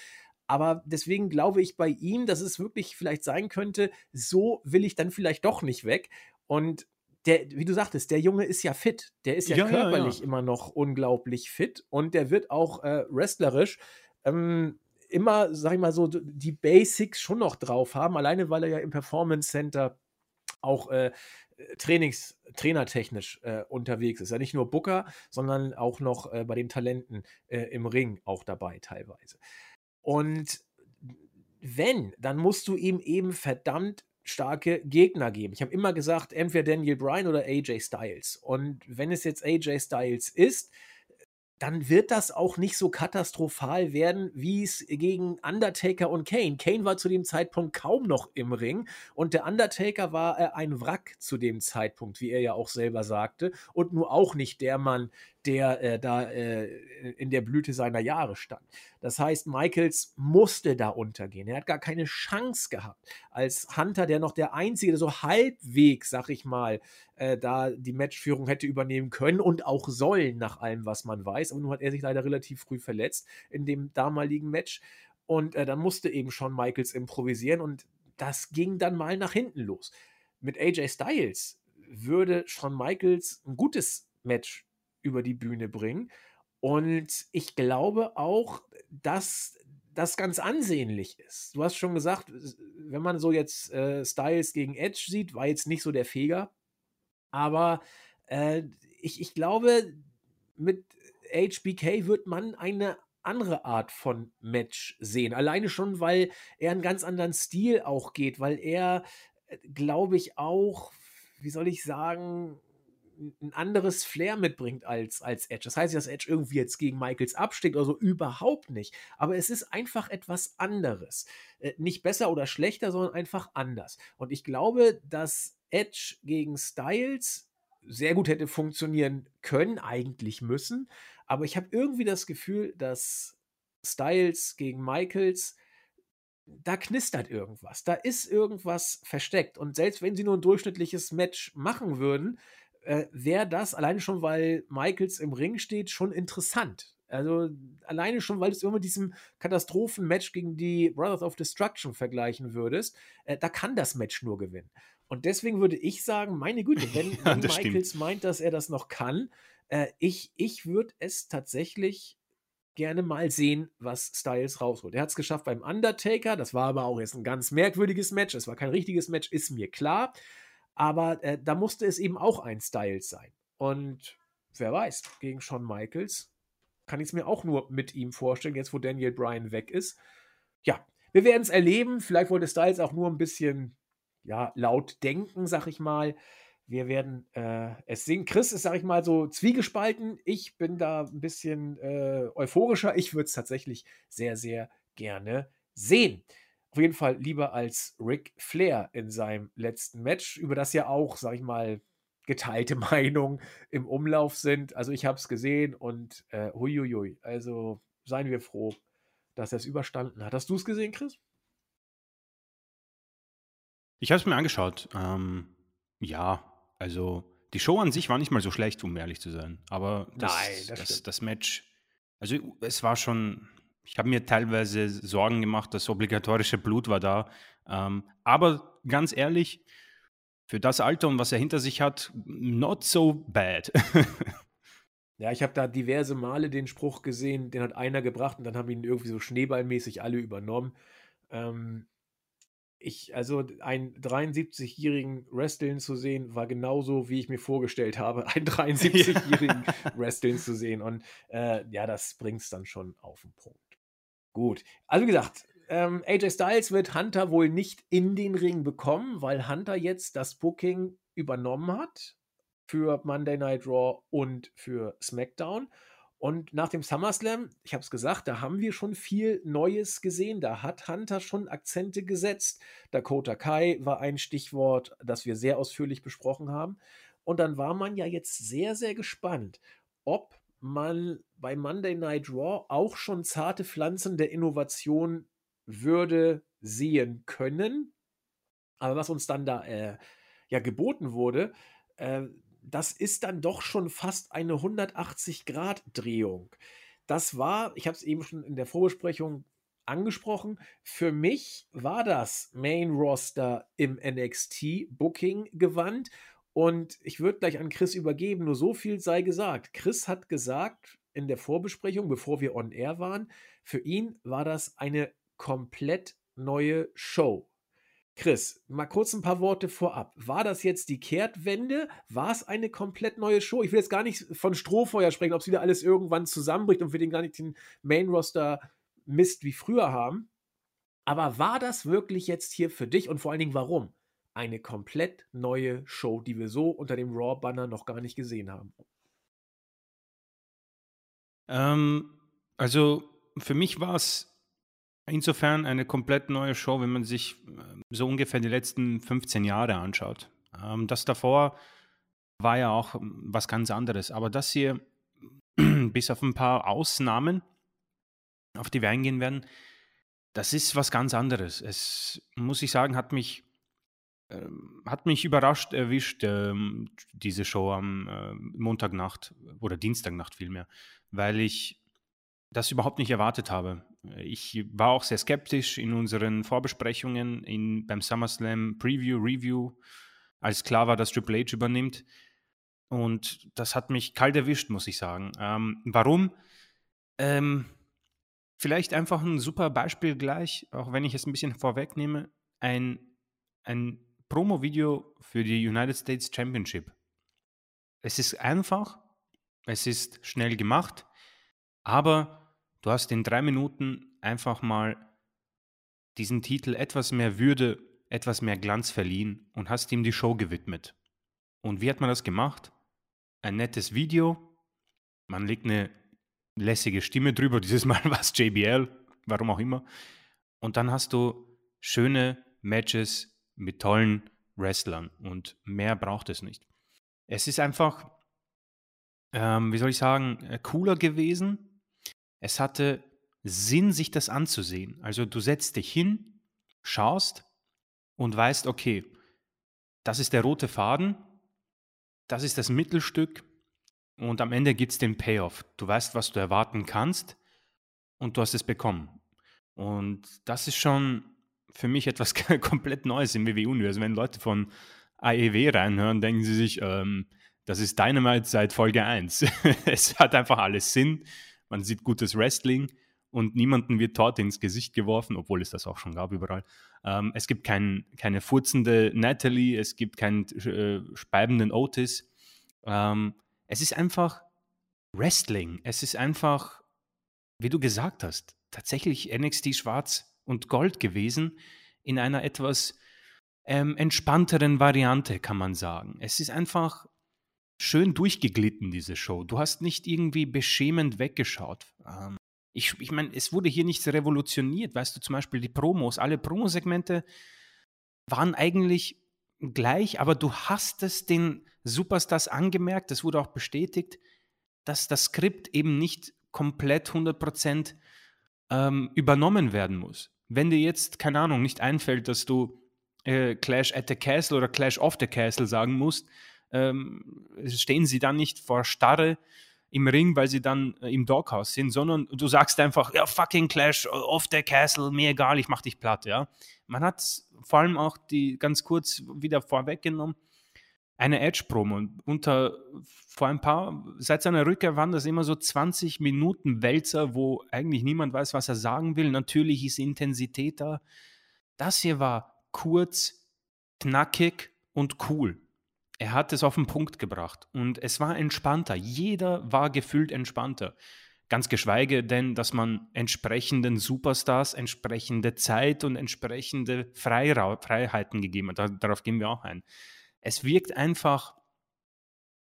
Aber deswegen glaube ich bei ihm, dass es wirklich vielleicht sein könnte, so will ich dann vielleicht doch nicht weg. Und der, wie du sagtest, der Junge ist ja fit. Der ist ja, ja körperlich ja, ja. immer noch unglaublich fit und der wird auch äh, wrestlerisch ähm, immer, sag ich mal so, die Basics schon noch drauf haben, alleine weil er ja im Performance Center auch äh, Trainings, trainertechnisch äh, unterwegs ist. Ja, nicht nur Booker, sondern auch noch äh, bei den Talenten äh, im Ring auch dabei teilweise. Und wenn, dann musst du ihm eben verdammt starke Gegner geben. Ich habe immer gesagt, entweder Daniel Bryan oder AJ Styles. Und wenn es jetzt AJ Styles ist, dann wird das auch nicht so katastrophal werden, wie es gegen Undertaker und Kane. Kane war zu dem Zeitpunkt kaum noch im Ring und der Undertaker war äh, ein Wrack zu dem Zeitpunkt, wie er ja auch selber sagte, und nur auch nicht der Mann, der äh, da äh, in der Blüte seiner Jahre stand. Das heißt, Michaels musste da untergehen. Er hat gar keine Chance gehabt. Als Hunter, der noch der Einzige, der so halbwegs, sag ich mal, äh, da die Matchführung hätte übernehmen können und auch sollen, nach allem, was man weiß. Aber nun hat er sich leider relativ früh verletzt in dem damaligen Match. Und äh, dann musste eben schon Michaels improvisieren und das ging dann mal nach hinten los. Mit AJ Styles würde Shawn Michaels ein gutes Match über die Bühne bringen. Und ich glaube auch, dass das ganz ansehnlich ist. Du hast schon gesagt, wenn man so jetzt äh, Styles gegen Edge sieht, war jetzt nicht so der Feger. Aber äh, ich, ich glaube, mit HBK wird man eine andere Art von Match sehen. Alleine schon, weil er einen ganz anderen Stil auch geht, weil er, äh, glaube ich, auch, wie soll ich sagen, ein anderes Flair mitbringt als, als Edge. Das heißt nicht, dass Edge irgendwie jetzt gegen Michaels absteckt oder so, überhaupt nicht. Aber es ist einfach etwas anderes. Äh, nicht besser oder schlechter, sondern einfach anders. Und ich glaube, dass Edge gegen Styles sehr gut hätte funktionieren können, eigentlich müssen. Aber ich habe irgendwie das Gefühl, dass Styles gegen Michaels da knistert irgendwas. Da ist irgendwas versteckt. Und selbst wenn sie nur ein durchschnittliches Match machen würden, äh, wäre das alleine schon, weil Michaels im Ring steht, schon interessant. Also alleine schon, weil du es immer mit diesem Katastrophenmatch gegen die Brothers of Destruction vergleichen würdest, äh, da kann das Match nur gewinnen. Und deswegen würde ich sagen, meine Güte, wenn, *laughs* ja, Michaels stimmt. meint, dass er das noch kann, äh, ich, ich würde es tatsächlich gerne mal sehen, was Styles rausholt. Er hat es geschafft beim Undertaker, das war aber auch jetzt ein ganz merkwürdiges Match, es war kein richtiges Match, ist mir klar. Aber äh, da musste es eben auch ein Styles sein. Und wer weiß, gegen Shawn Michaels kann ich es mir auch nur mit ihm vorstellen, jetzt wo Daniel Bryan weg ist. Ja, wir werden es erleben. Vielleicht wollte Styles auch nur ein bisschen ja, laut denken, sag ich mal. Wir werden äh, es sehen. Chris ist, sag ich mal, so zwiegespalten. Ich bin da ein bisschen äh, euphorischer. Ich würde es tatsächlich sehr, sehr gerne sehen. Auf jeden Fall lieber als Ric Flair in seinem letzten Match, über das ja auch, sag ich mal, geteilte *laughs* Meinungen im Umlauf sind. Also ich habe es gesehen und äh, huiuiui. Also seien wir froh, dass er es überstanden hat. Hast du es gesehen, Chris? Ich habe es mir angeschaut. Ähm, ja, also die Show an sich war nicht mal so schlecht, um ehrlich zu sein. Aber das, Nein, das, das, das Match, also es war schon, ich habe mir teilweise Sorgen gemacht, das obligatorische Blut war da. Ähm, aber ganz ehrlich, für das Alter und was er hinter sich hat, not so bad. *laughs* ja, ich habe da diverse Male den Spruch gesehen, den hat einer gebracht und dann haben ihn irgendwie so schneeballmäßig alle übernommen. Ähm, ich, also einen 73-jährigen Wrestling zu sehen, war genauso, wie ich mir vorgestellt habe, *laughs* einen *laughs* 73-jährigen Wrestling zu sehen. Und äh, ja, das bringt es dann schon auf den Punkt. Gut. Also wie gesagt, ähm, AJ Styles wird Hunter wohl nicht in den Ring bekommen, weil Hunter jetzt das Booking übernommen hat für Monday Night Raw und für SmackDown. Und nach dem SummerSlam, ich habe es gesagt, da haben wir schon viel Neues gesehen. Da hat Hunter schon Akzente gesetzt. Dakota Kai war ein Stichwort, das wir sehr ausführlich besprochen haben. Und dann war man ja jetzt sehr, sehr gespannt, ob man bei Monday Night Raw auch schon zarte Pflanzen der Innovation würde sehen können. Aber was uns dann da äh, ja geboten wurde, äh, das ist dann doch schon fast eine 180-Grad-Drehung. Das war, ich habe es eben schon in der Vorbesprechung angesprochen, für mich war das Main Roster im NXT Booking gewandt und ich würde gleich an Chris übergeben, nur so viel sei gesagt. Chris hat gesagt in der Vorbesprechung, bevor wir on air waren, für ihn war das eine komplett neue Show. Chris, mal kurz ein paar Worte vorab. War das jetzt die Kehrtwende? War es eine komplett neue Show? Ich will jetzt gar nicht von Strohfeuer sprechen, ob es wieder alles irgendwann zusammenbricht und wir den gar nicht den Main-Roster Mist wie früher haben. Aber war das wirklich jetzt hier für dich und vor allen Dingen warum? Eine komplett neue Show, die wir so unter dem Raw-Banner noch gar nicht gesehen haben. Ähm, also für mich war es Insofern eine komplett neue Show, wenn man sich äh, so ungefähr die letzten 15 Jahre anschaut. Ähm, das davor war ja auch ähm, was ganz anderes. Aber das hier, *clears throat* bis auf ein paar Ausnahmen, auf die wir eingehen werden, das ist was ganz anderes. Es, muss ich sagen, hat mich, hat mich überrascht erwischt, äh, diese Show am äh, Montagnacht oder Dienstagnacht vielmehr, weil ich das überhaupt nicht erwartet habe. Ich war auch sehr skeptisch in unseren Vorbesprechungen in, beim SummerSlam Preview, Review, als klar war, dass Triple H übernimmt. Und das hat mich kalt erwischt, muss ich sagen. Ähm, warum? Ähm, vielleicht einfach ein super Beispiel gleich, auch wenn ich es ein bisschen vorwegnehme. Ein, ein Promo-Video für die United States Championship. Es ist einfach, es ist schnell gemacht, aber Du hast in drei Minuten einfach mal diesen Titel etwas mehr Würde, etwas mehr Glanz verliehen und hast ihm die Show gewidmet. Und wie hat man das gemacht? Ein nettes Video, man legt eine lässige Stimme drüber, *laughs* dieses Mal war es JBL, warum auch immer. Und dann hast du schöne Matches mit tollen Wrestlern und mehr braucht es nicht. Es ist einfach, ähm, wie soll ich sagen, äh, cooler gewesen, es hatte Sinn, sich das anzusehen. Also du setzt dich hin, schaust und weißt, okay, das ist der rote Faden, das ist das Mittelstück und am Ende gibt es den Payoff. Du weißt, was du erwarten kannst und du hast es bekommen. Und das ist schon für mich etwas *laughs* komplett Neues im WWE-Universum. Wenn Leute von AEW reinhören, denken sie sich, ähm, das ist Dynamite seit Folge 1. *laughs* es hat einfach alles Sinn man sieht gutes Wrestling und niemanden wird dort ins Gesicht geworfen, obwohl es das auch schon gab überall. Ähm, es gibt kein, keine furzende Natalie, es gibt keinen äh, speibenden Otis. Ähm, es ist einfach Wrestling. Es ist einfach, wie du gesagt hast, tatsächlich NXT Schwarz und Gold gewesen in einer etwas ähm, entspannteren Variante, kann man sagen. Es ist einfach schön durchgeglitten, diese Show. Du hast nicht irgendwie beschämend weggeschaut. Ähm, ich, ich meine, es wurde hier nichts revolutioniert. Weißt du, zum Beispiel die Promos, alle Promosegmente waren eigentlich gleich, aber du hast es den Superstars angemerkt, das wurde auch bestätigt, dass das Skript eben nicht komplett 100% ähm, übernommen werden muss. Wenn dir jetzt, keine Ahnung, nicht einfällt, dass du äh, Clash at the Castle oder Clash of the Castle sagen musst, ähm, stehen sie dann nicht vor Starre im Ring, weil sie dann äh, im Doghouse sind, sondern du sagst einfach, ja, fucking Clash of the Castle, mir egal, ich mach dich platt, ja. Man hat vor allem auch die ganz kurz wieder vorweggenommen, eine Edge-Promo. Unter vor ein paar, seit seiner Rückkehr waren das immer so 20 Minuten Wälzer, wo eigentlich niemand weiß, was er sagen will. Natürlich ist Intensität da. Das hier war kurz, knackig und cool. Er hat es auf den Punkt gebracht und es war entspannter. Jeder war gefühlt entspannter. Ganz geschweige denn, dass man entsprechenden Superstars entsprechende Zeit und entsprechende Freira Freiheiten gegeben hat. Darauf gehen wir auch ein. Es wirkt einfach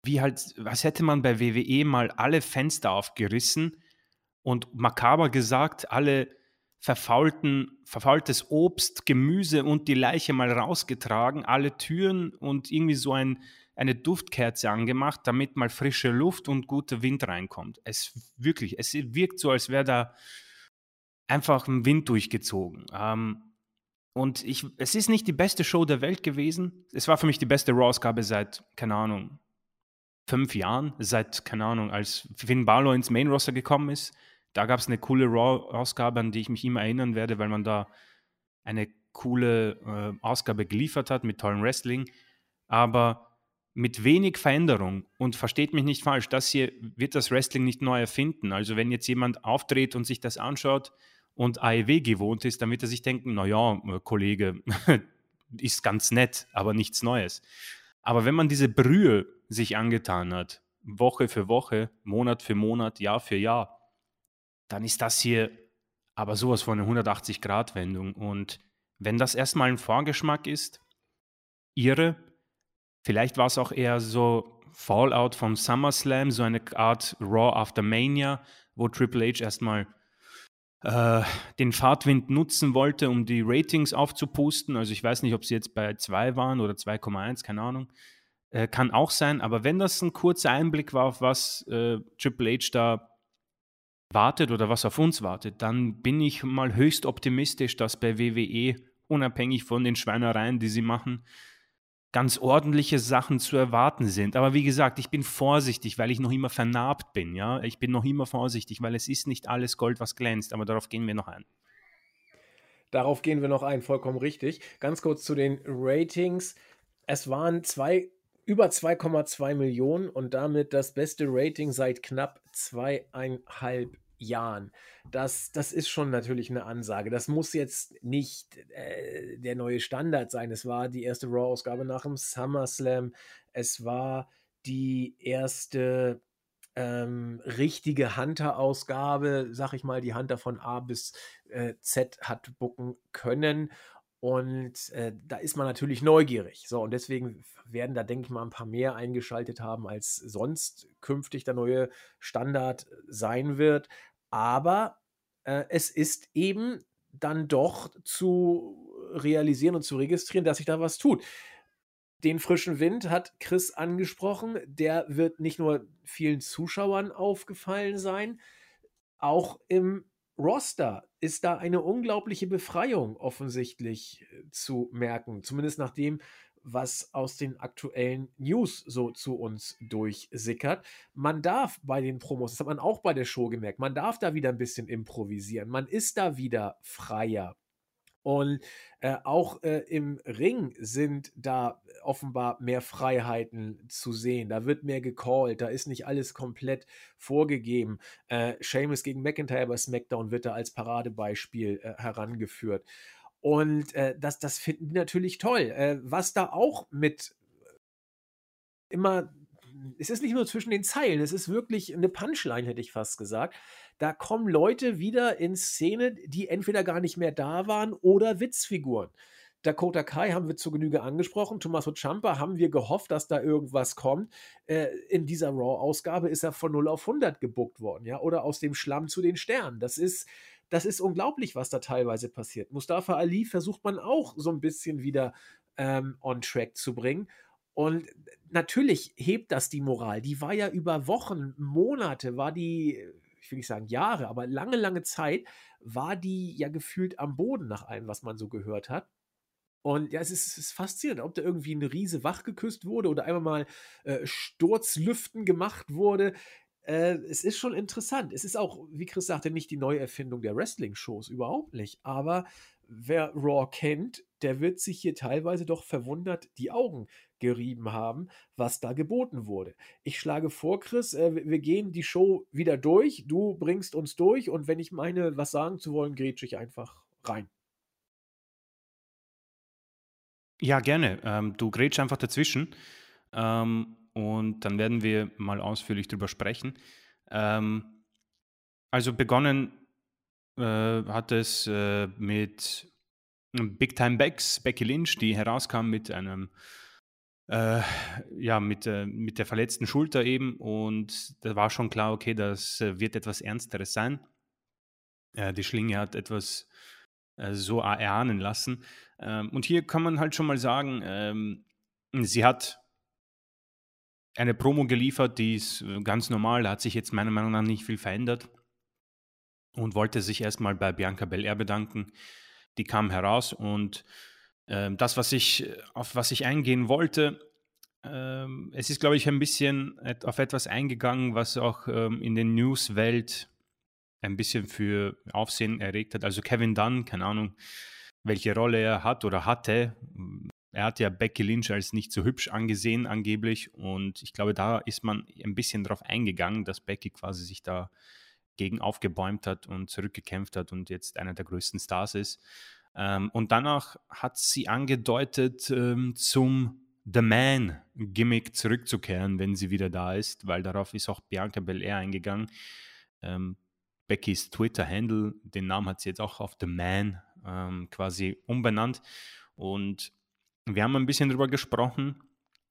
wie halt, was hätte man bei WWE mal alle Fenster aufgerissen und makaber gesagt, alle verfaulten, verfaultes Obst, Gemüse und die Leiche mal rausgetragen, alle Türen und irgendwie so ein, eine Duftkerze angemacht, damit mal frische Luft und guter Wind reinkommt. Es wirklich, es wirkt so, als wäre da einfach ein Wind durchgezogen. Ähm, und ich, es ist nicht die beste Show der Welt gewesen. Es war für mich die beste Raw-Ausgabe seit, keine Ahnung, fünf Jahren. Seit, keine Ahnung, als Finn Balor ins Main-Roster gekommen ist. Da gab es eine coole Raw-Ausgabe, an die ich mich immer erinnern werde, weil man da eine coole äh, Ausgabe geliefert hat mit tollem Wrestling. Aber mit wenig Veränderung und versteht mich nicht falsch, das hier wird das Wrestling nicht neu erfinden. Also wenn jetzt jemand auftritt und sich das anschaut, und AEW gewohnt ist, damit er sich denken, naja, äh, Kollege, *laughs* ist ganz nett, aber nichts Neues. Aber wenn man diese Brühe sich angetan hat, Woche für Woche, Monat für Monat, Jahr für Jahr, dann ist das hier aber sowas von eine 180-Grad-Wendung. Und wenn das erstmal ein Vorgeschmack ist, ihre, vielleicht war es auch eher so Fallout vom SummerSlam, so eine Art Raw After Mania, wo Triple H erstmal äh, den Fahrtwind nutzen wollte, um die Ratings aufzupusten. Also ich weiß nicht, ob sie jetzt bei 2 waren oder 2,1, keine Ahnung. Äh, kann auch sein, aber wenn das ein kurzer Einblick war, auf was äh, Triple H da wartet oder was auf uns wartet, dann bin ich mal höchst optimistisch, dass bei WWE, unabhängig von den Schweinereien, die sie machen, ganz ordentliche Sachen zu erwarten sind. Aber wie gesagt, ich bin vorsichtig, weil ich noch immer vernarbt bin. Ja? Ich bin noch immer vorsichtig, weil es ist nicht alles Gold, was glänzt. Aber darauf gehen wir noch ein. Darauf gehen wir noch ein, vollkommen richtig. Ganz kurz zu den Ratings. Es waren zwei, über 2,2 Millionen und damit das beste Rating seit knapp zweieinhalb Jahren. Das, das ist schon natürlich eine Ansage. Das muss jetzt nicht äh, der neue Standard sein. Es war die erste Raw-Ausgabe nach dem SummerSlam. Es war die erste ähm, richtige Hunter-Ausgabe, sag ich mal, die Hunter von A bis äh, Z hat bucken können. Und äh, da ist man natürlich neugierig. So, und deswegen werden da, denke ich mal, ein paar mehr eingeschaltet haben, als sonst künftig der neue Standard sein wird. Aber äh, es ist eben dann doch zu realisieren und zu registrieren, dass sich da was tut. Den frischen Wind hat Chris angesprochen. Der wird nicht nur vielen Zuschauern aufgefallen sein, auch im Roster ist da eine unglaubliche Befreiung offensichtlich äh, zu merken. Zumindest nachdem, was aus den aktuellen News so zu uns durchsickert. Man darf bei den Promos, das hat man auch bei der Show gemerkt, man darf da wieder ein bisschen improvisieren. Man ist da wieder freier. Und äh, auch äh, im Ring sind da offenbar mehr Freiheiten zu sehen. Da wird mehr gecallt, da ist nicht alles komplett vorgegeben. Äh, Seamus gegen McIntyre bei SmackDown wird da als Paradebeispiel äh, herangeführt. Und äh, das, das finden die natürlich toll. Äh, was da auch mit äh, immer, es ist nicht nur zwischen den Zeilen, es ist wirklich eine Punchline, hätte ich fast gesagt. Da kommen Leute wieder in Szene, die entweder gar nicht mehr da waren oder Witzfiguren. Dakota Kai haben wir zu Genüge angesprochen. Tommaso Ciampa haben wir gehofft, dass da irgendwas kommt. Äh, in dieser Raw-Ausgabe ist er von 0 auf 100 gebuckt worden, ja, oder aus dem Schlamm zu den Sternen. Das ist, das ist unglaublich, was da teilweise passiert. Mustafa Ali versucht man auch so ein bisschen wieder ähm, on track zu bringen. Und natürlich hebt das die Moral. Die war ja über Wochen, Monate, war die, ich will nicht sagen Jahre, aber lange, lange Zeit war die ja gefühlt am Boden nach allem, was man so gehört hat. Und ja, es ist, es ist faszinierend, ob da irgendwie eine Riese wach geküsst wurde oder einmal mal äh, Sturzlüften gemacht wurde äh, es ist schon interessant. Es ist auch, wie Chris sagte, nicht die Neuerfindung der Wrestling-Shows, überhaupt nicht. Aber wer Raw kennt, der wird sich hier teilweise doch verwundert die Augen gerieben haben, was da geboten wurde. Ich schlage vor, Chris, äh, wir gehen die Show wieder durch. Du bringst uns durch und wenn ich meine, was sagen zu wollen, grätsche ich einfach rein. Ja, gerne. Ähm, du grätsch einfach dazwischen. Ähm, und dann werden wir mal ausführlich darüber sprechen. Ähm, also begonnen äh, hat es äh, mit Big Time Becks, Becky Lynch, die herauskam mit einem äh, ja, mit, äh, mit der verletzten Schulter eben. Und da war schon klar, okay, das äh, wird etwas Ernsteres sein. Äh, die Schlinge hat etwas äh, so erahnen lassen. Ähm, und hier kann man halt schon mal sagen, ähm, sie hat eine Promo geliefert, die ist äh, ganz normal, da hat sich jetzt meiner Meinung nach nicht viel verändert und wollte sich erstmal bei Bianca Belair bedanken. Die kam heraus und äh, das, was ich, auf was ich eingehen wollte, äh, es ist, glaube ich, ein bisschen auf etwas eingegangen, was auch ähm, in der Newswelt ein bisschen für Aufsehen erregt hat. Also Kevin Dunn, keine Ahnung, welche Rolle er hat oder hatte. Er hat ja Becky Lynch als nicht so hübsch angesehen, angeblich. Und ich glaube, da ist man ein bisschen darauf eingegangen, dass Becky quasi sich da gegen aufgebäumt hat und zurückgekämpft hat und jetzt einer der größten Stars ist. Ähm, und danach hat sie angedeutet, ähm, zum The Man-Gimmick zurückzukehren, wenn sie wieder da ist, weil darauf ist auch Bianca Belair eingegangen. Ähm, Beckys Twitter-Handle, den Namen hat sie jetzt auch auf The Man ähm, quasi umbenannt. Und wir haben ein bisschen darüber gesprochen.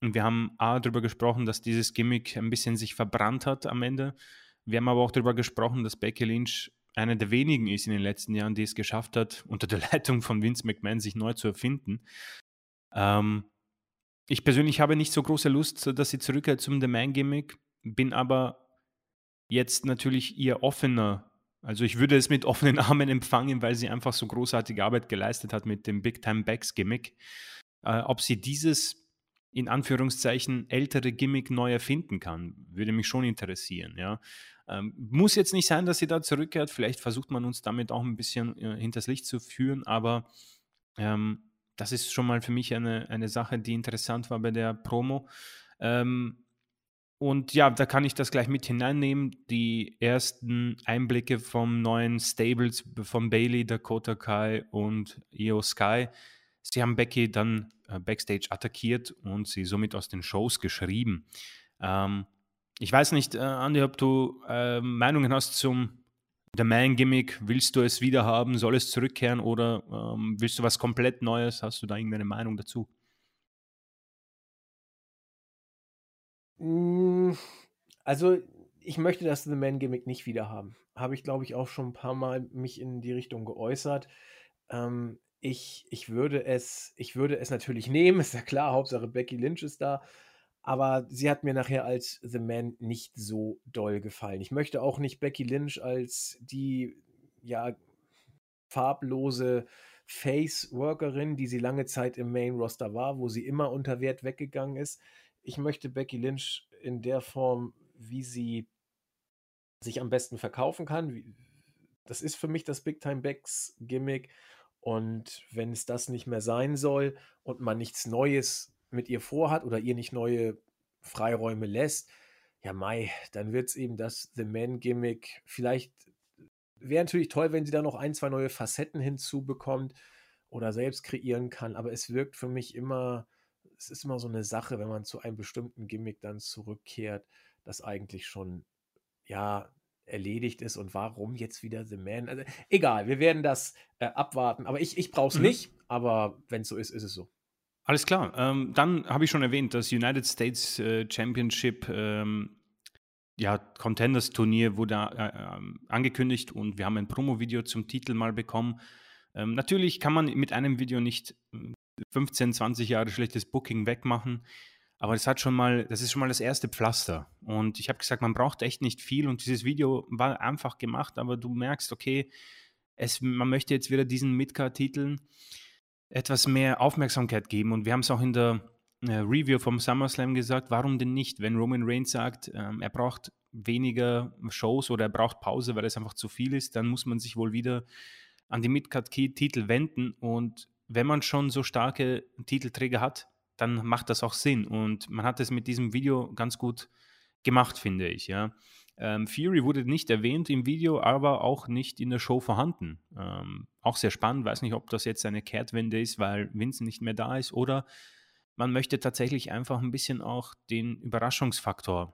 Und wir haben A, darüber gesprochen, dass dieses Gimmick ein bisschen sich verbrannt hat am Ende. Wir haben aber auch darüber gesprochen, dass Becky Lynch einer der wenigen ist in den letzten Jahren, die es geschafft hat, *laughs* unter der Leitung von Vince McMahon sich neu zu erfinden. Ähm, ich persönlich habe nicht so große Lust, dass sie zurückkehrt zum The Man-Gimmick, bin aber jetzt natürlich eher offener. Also ich würde es mit offenen Armen *laughs* empfangen, weil sie einfach so großartige Arbeit geleistet hat mit dem Big Time Backs Gimmick. Äh, ob sie dieses in Anführungszeichen ältere Gimmick neu erfinden kann, würde mich schon interessieren. Ja. Ähm, muss jetzt nicht sein, dass sie da zurückkehrt. Vielleicht versucht man uns damit auch ein bisschen äh, hinters Licht zu führen, aber ähm, das ist schon mal für mich eine, eine Sache, die interessant war bei der Promo. Ähm, und ja, da kann ich das gleich mit hineinnehmen. Die ersten Einblicke vom neuen Stables von Bailey, Dakota Kai und Io Sky. Sie haben Becky dann äh, backstage attackiert und sie somit aus den Shows geschrieben. Ähm, ich weiß nicht, äh, Andi, ob du äh, Meinungen hast zum The Man-Gimmick. Willst du es wieder haben? Soll es zurückkehren oder ähm, willst du was komplett Neues? Hast du da irgendeine Meinung dazu? Hm, also, ich möchte das The Man-Gimmick nicht wieder haben. Habe ich, glaube ich, auch schon ein paar Mal mich in die Richtung geäußert. Ähm, ich, ich, würde es, ich würde es natürlich nehmen, *laughs* ist ja klar, Hauptsache Becky Lynch ist da. Aber sie hat mir nachher als The Man nicht so doll gefallen. Ich möchte auch nicht Becky Lynch als die, ja, farblose Face-Workerin, die sie lange Zeit im Main-Roster war, wo sie immer unter Wert weggegangen ist. Ich möchte Becky Lynch in der Form, wie sie sich am besten verkaufen kann. Das ist für mich das Big Time Backs Gimmick. Und wenn es das nicht mehr sein soll und man nichts Neues mit ihr vorhat oder ihr nicht neue Freiräume lässt, ja, Mai, dann wird es eben das The Man-Gimmick. Vielleicht wäre natürlich toll, wenn sie da noch ein, zwei neue Facetten hinzubekommt oder selbst kreieren kann, aber es wirkt für mich immer, es ist immer so eine Sache, wenn man zu einem bestimmten Gimmick dann zurückkehrt, das eigentlich schon, ja, erledigt ist und warum jetzt wieder The Man. Also, egal, wir werden das äh, abwarten, aber ich, ich brauche es mhm. nicht, aber wenn es so ist, ist es so. Alles klar. Ähm, dann habe ich schon erwähnt, das United States äh, Championship ähm, ja, Contenders Turnier wurde äh, ähm, angekündigt und wir haben ein Promo-Video zum Titel mal bekommen. Ähm, natürlich kann man mit einem Video nicht 15, äh, 20 Jahre schlechtes Booking wegmachen, aber das hat schon mal, das ist schon mal das erste Pflaster. Und ich habe gesagt, man braucht echt nicht viel und dieses Video war einfach gemacht, aber du merkst, okay, es, man möchte jetzt wieder diesen Midcard-Titeln etwas mehr Aufmerksamkeit geben. Und wir haben es auch in der äh, Review vom SummerSlam gesagt, warum denn nicht? Wenn Roman Reigns sagt, ähm, er braucht weniger Shows oder er braucht Pause, weil es einfach zu viel ist, dann muss man sich wohl wieder an die Midcard-Titel wenden. Und wenn man schon so starke Titelträger hat, dann macht das auch Sinn. Und man hat es mit diesem Video ganz gut gemacht, finde ich. Ja. Ähm, Fury wurde nicht erwähnt im Video, aber auch nicht in der Show vorhanden. Ähm, auch sehr spannend, weiß nicht, ob das jetzt eine Kehrtwende ist, weil Vincent nicht mehr da ist oder man möchte tatsächlich einfach ein bisschen auch den Überraschungsfaktor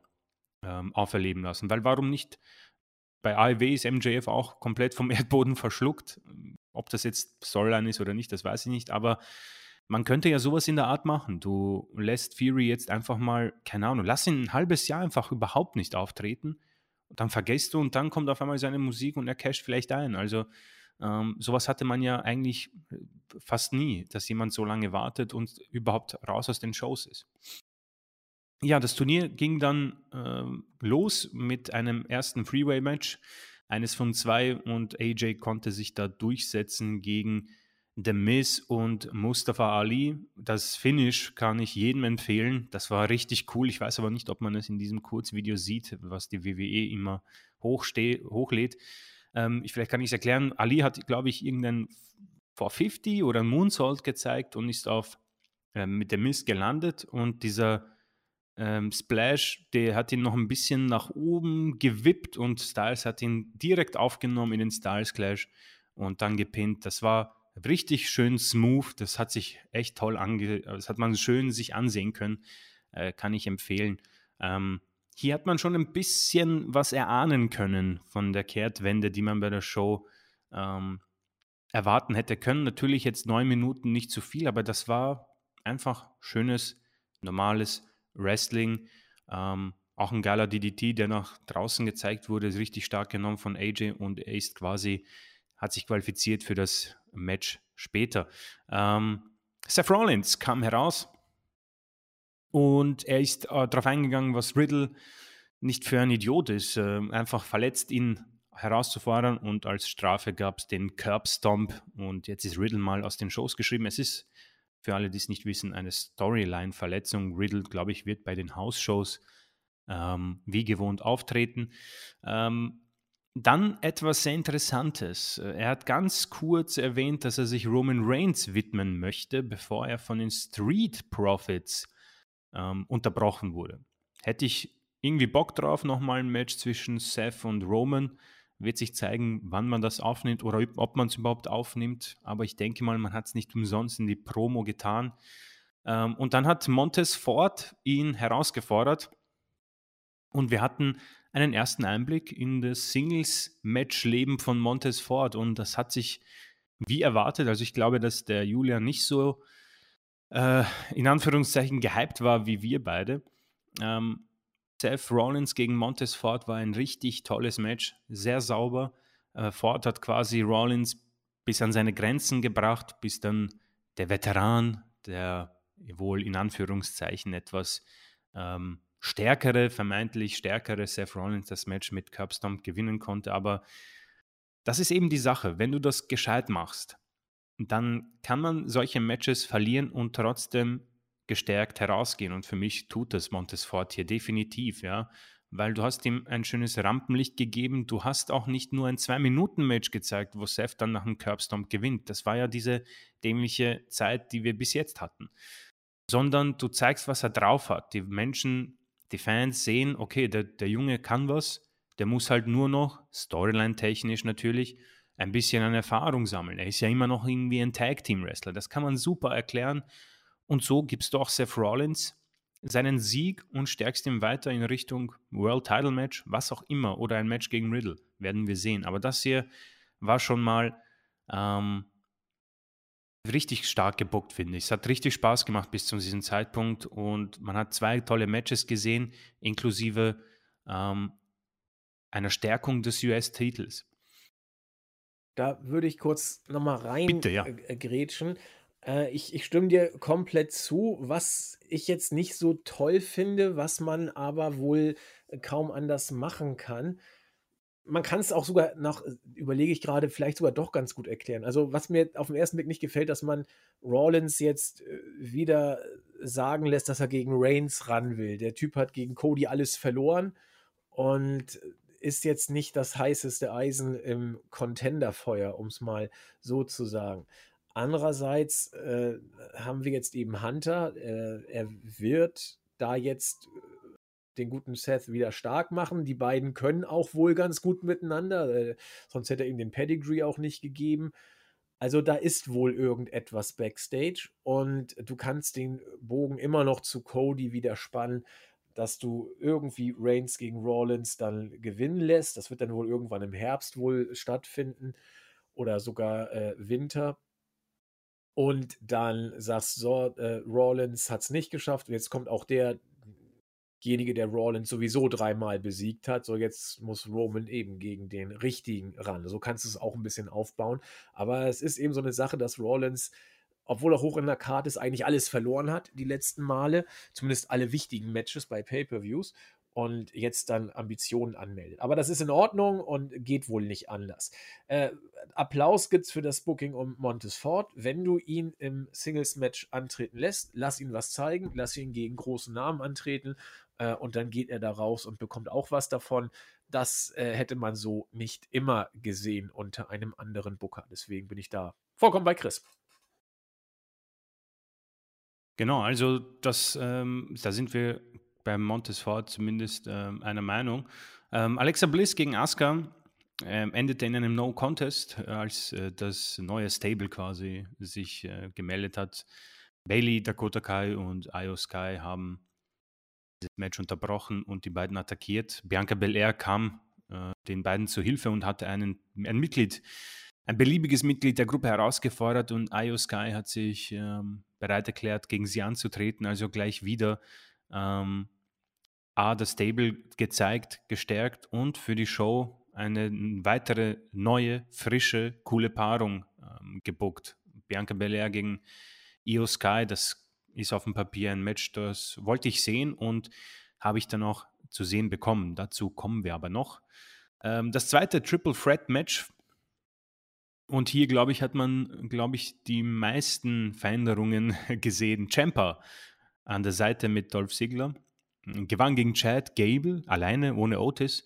ähm, auferleben lassen. Weil warum nicht? Bei AEW ist MJF auch komplett vom *laughs* Erdboden verschluckt. Ob das jetzt Storyline ist oder nicht, das weiß ich nicht, aber man könnte ja sowas in der Art machen. Du lässt Fury jetzt einfach mal, keine Ahnung, lass ihn ein halbes Jahr einfach überhaupt nicht auftreten. Und dann vergisst du und dann kommt auf einmal seine Musik und er casht vielleicht ein. Also ähm, sowas hatte man ja eigentlich äh, fast nie, dass jemand so lange wartet und überhaupt raus aus den Shows ist. Ja, das Turnier ging dann äh, los mit einem ersten Freeway-Match, eines von zwei und AJ konnte sich da durchsetzen gegen The Miz und Mustafa Ali. Das Finish kann ich jedem empfehlen. Das war richtig cool. Ich weiß aber nicht, ob man es in diesem Kurzvideo sieht, was die WWE immer hochlädt. Ähm, ich, vielleicht kann ich es erklären. Ali hat, glaube ich, irgendeinen 450 oder Moonsault gezeigt und ist auf äh, mit dem Miz gelandet und dieser ähm, Splash, der hat ihn noch ein bisschen nach oben gewippt und Styles hat ihn direkt aufgenommen in den Styles Clash und dann gepinnt. Das war richtig schön smooth. Das hat sich echt toll ange, das hat man schön sich ansehen können. Äh, kann ich empfehlen. Ähm, hier hat man schon ein bisschen was erahnen können von der Kehrtwende, die man bei der Show ähm, erwarten hätte können. Natürlich jetzt neun Minuten nicht zu viel, aber das war einfach schönes, normales Wrestling. Ähm, auch ein geiler DDT, der nach draußen gezeigt wurde, ist richtig stark genommen von AJ und ist quasi, hat sich qualifiziert für das Match später. Ähm, Seth Rollins kam heraus und er ist äh, darauf eingegangen, was Riddle nicht für ein Idiot ist. Äh, einfach verletzt, ihn herauszufordern und als Strafe gab es den Curb Stomp und jetzt ist Riddle mal aus den Shows geschrieben. Es ist für alle, die es nicht wissen, eine Storyline-Verletzung. Riddle, glaube ich, wird bei den House-Shows ähm, wie gewohnt auftreten. Ähm, dann etwas sehr Interessantes. Er hat ganz kurz erwähnt, dass er sich Roman Reigns widmen möchte, bevor er von den Street Profits ähm, unterbrochen wurde. Hätte ich irgendwie Bock drauf, nochmal ein Match zwischen Seth und Roman. Wird sich zeigen, wann man das aufnimmt oder ob man es überhaupt aufnimmt. Aber ich denke mal, man hat es nicht umsonst in die Promo getan. Ähm, und dann hat Montes Ford ihn herausgefordert. Und wir hatten einen ersten Einblick in das Singles-Match-Leben von Montes Ford und das hat sich wie erwartet, also ich glaube, dass der Julian nicht so äh, in Anführungszeichen gehypt war wie wir beide. Ähm, Seth Rollins gegen Montes Ford war ein richtig tolles Match, sehr sauber. Äh, Ford hat quasi Rollins bis an seine Grenzen gebracht, bis dann der Veteran, der wohl in Anführungszeichen etwas ähm, stärkere, vermeintlich stärkere Seth Rollins das Match mit Curbstomp gewinnen konnte. Aber das ist eben die Sache. Wenn du das gescheit machst, dann kann man solche Matches verlieren und trotzdem gestärkt herausgehen. Und für mich tut das Montesfort hier definitiv, ja. Weil du hast ihm ein schönes Rampenlicht gegeben. Du hast auch nicht nur ein Zwei-Minuten-Match gezeigt, wo Seth dann nach einem Curbstomp gewinnt. Das war ja diese dämliche Zeit, die wir bis jetzt hatten. Sondern du zeigst, was er drauf hat. Die Menschen die Fans sehen, okay, der, der Junge kann was, der muss halt nur noch, Storyline-technisch natürlich, ein bisschen an Erfahrung sammeln. Er ist ja immer noch irgendwie ein Tag-Team-Wrestler. Das kann man super erklären. Und so gibst du auch Seth Rollins seinen Sieg und stärkst ihn weiter in Richtung World Title Match, was auch immer, oder ein Match gegen Riddle, werden wir sehen. Aber das hier war schon mal ähm, richtig stark gebuckt, finde ich. Es hat richtig Spaß gemacht bis zu diesem Zeitpunkt und man hat zwei tolle Matches gesehen, inklusive ähm, einer Stärkung des US-Titels. Da würde ich kurz nochmal rein Bitte, ja. äh, grätschen. Äh, ich, ich stimme dir komplett zu. Was ich jetzt nicht so toll finde, was man aber wohl kaum anders machen kann, man kann es auch sogar noch, äh, überlege ich gerade, vielleicht sogar doch ganz gut erklären. Also, was mir auf den ersten Blick nicht gefällt, dass man Rollins jetzt äh, wieder sagen lässt, dass er gegen Reigns ran will. Der Typ hat gegen Cody alles verloren und ist jetzt nicht das heißeste Eisen im Contenderfeuer, um es mal so zu sagen. Andererseits äh, haben wir jetzt eben Hunter. Äh, er wird da jetzt den guten Seth wieder stark machen. Die beiden können auch wohl ganz gut miteinander, äh, sonst hätte er ihm den Pedigree auch nicht gegeben. Also da ist wohl irgendetwas backstage und du kannst den Bogen immer noch zu Cody wieder spannen, dass du irgendwie Reigns gegen Rollins dann gewinnen lässt. Das wird dann wohl irgendwann im Herbst wohl stattfinden oder sogar äh, Winter. und dann sagst du, so, äh, Rollins hat es nicht geschafft und jetzt kommt auch derjenige, der Rollins sowieso dreimal besiegt hat. So, jetzt muss Roman eben gegen den richtigen ran. So kannst du es auch ein bisschen aufbauen. Aber es ist eben so eine Sache, dass Rollins obwohl er hoch in der Karte ist, eigentlich alles verloren hat, die letzten Male. Zumindest alle wichtigen Matches bei Pay-Per-Views und jetzt dann Ambitionen anmeldet. Aber das ist in Ordnung und geht wohl nicht anders. Äh, Applaus es für das Booking um Montes Ford. Wenn du ihn im Singles-Match antreten lässt, lass ihn was zeigen, lass ihn gegen großen Namen antreten äh, und dann geht er da raus und bekommt auch was davon. Das äh, hätte man so nicht immer gesehen unter einem anderen Booker. Deswegen bin ich da vollkommen bei Chris. Genau, also das, ähm, da sind wir beim Montesfort zumindest ähm, einer Meinung. Ähm, Alexa Bliss gegen Asuka ähm, endete in einem No-Contest, äh, als äh, das neue Stable quasi sich äh, gemeldet hat. Bailey, Dakota Kai und Io Sky haben das Match unterbrochen und die beiden attackiert. Bianca Belair kam äh, den beiden zu Hilfe und hatte einen, ein Mitglied, ein beliebiges Mitglied der Gruppe herausgefordert und Io Sky hat sich ähm, bereit erklärt, gegen sie anzutreten, also gleich wieder ähm, A, das Stable gezeigt, gestärkt und für die Show eine weitere neue, frische, coole Paarung ähm, gebuckt. Bianca Belair gegen Io Sky, das ist auf dem Papier ein Match, das wollte ich sehen und habe ich dann auch zu sehen bekommen. Dazu kommen wir aber noch. Ähm, das zweite Triple Threat Match und hier, glaube ich, hat man, glaube ich, die meisten Veränderungen *laughs* gesehen. Champa an der Seite mit Dolph Ziggler gewann gegen Chad Gable, alleine, ohne Otis,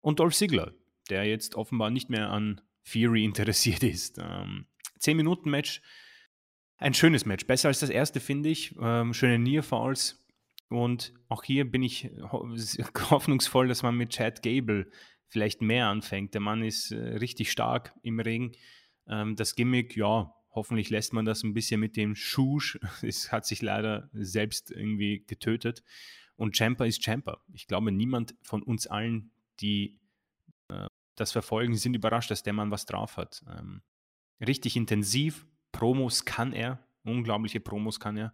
und Dolph Ziggler, der jetzt offenbar nicht mehr an Fury *laughs* interessiert ist. Ähm, 10-Minuten-Match, ein schönes Match, besser als das erste, finde ich. Ähm, schöne Near Falls. Und auch hier bin ich *laughs* hoffnungsvoll, dass man mit Chad Gable vielleicht mehr anfängt. Der Mann ist äh, richtig stark im Ring. Ähm, das Gimmick, ja, hoffentlich lässt man das ein bisschen mit dem Schusch. *laughs* Es hat sich leider selbst irgendwie getötet. Und Champa ist Champa. Ich glaube, niemand von uns allen, die äh, das verfolgen, sind überrascht, dass der Mann was drauf hat. Ähm, richtig intensiv. Promos kann er. Unglaubliche Promos kann er.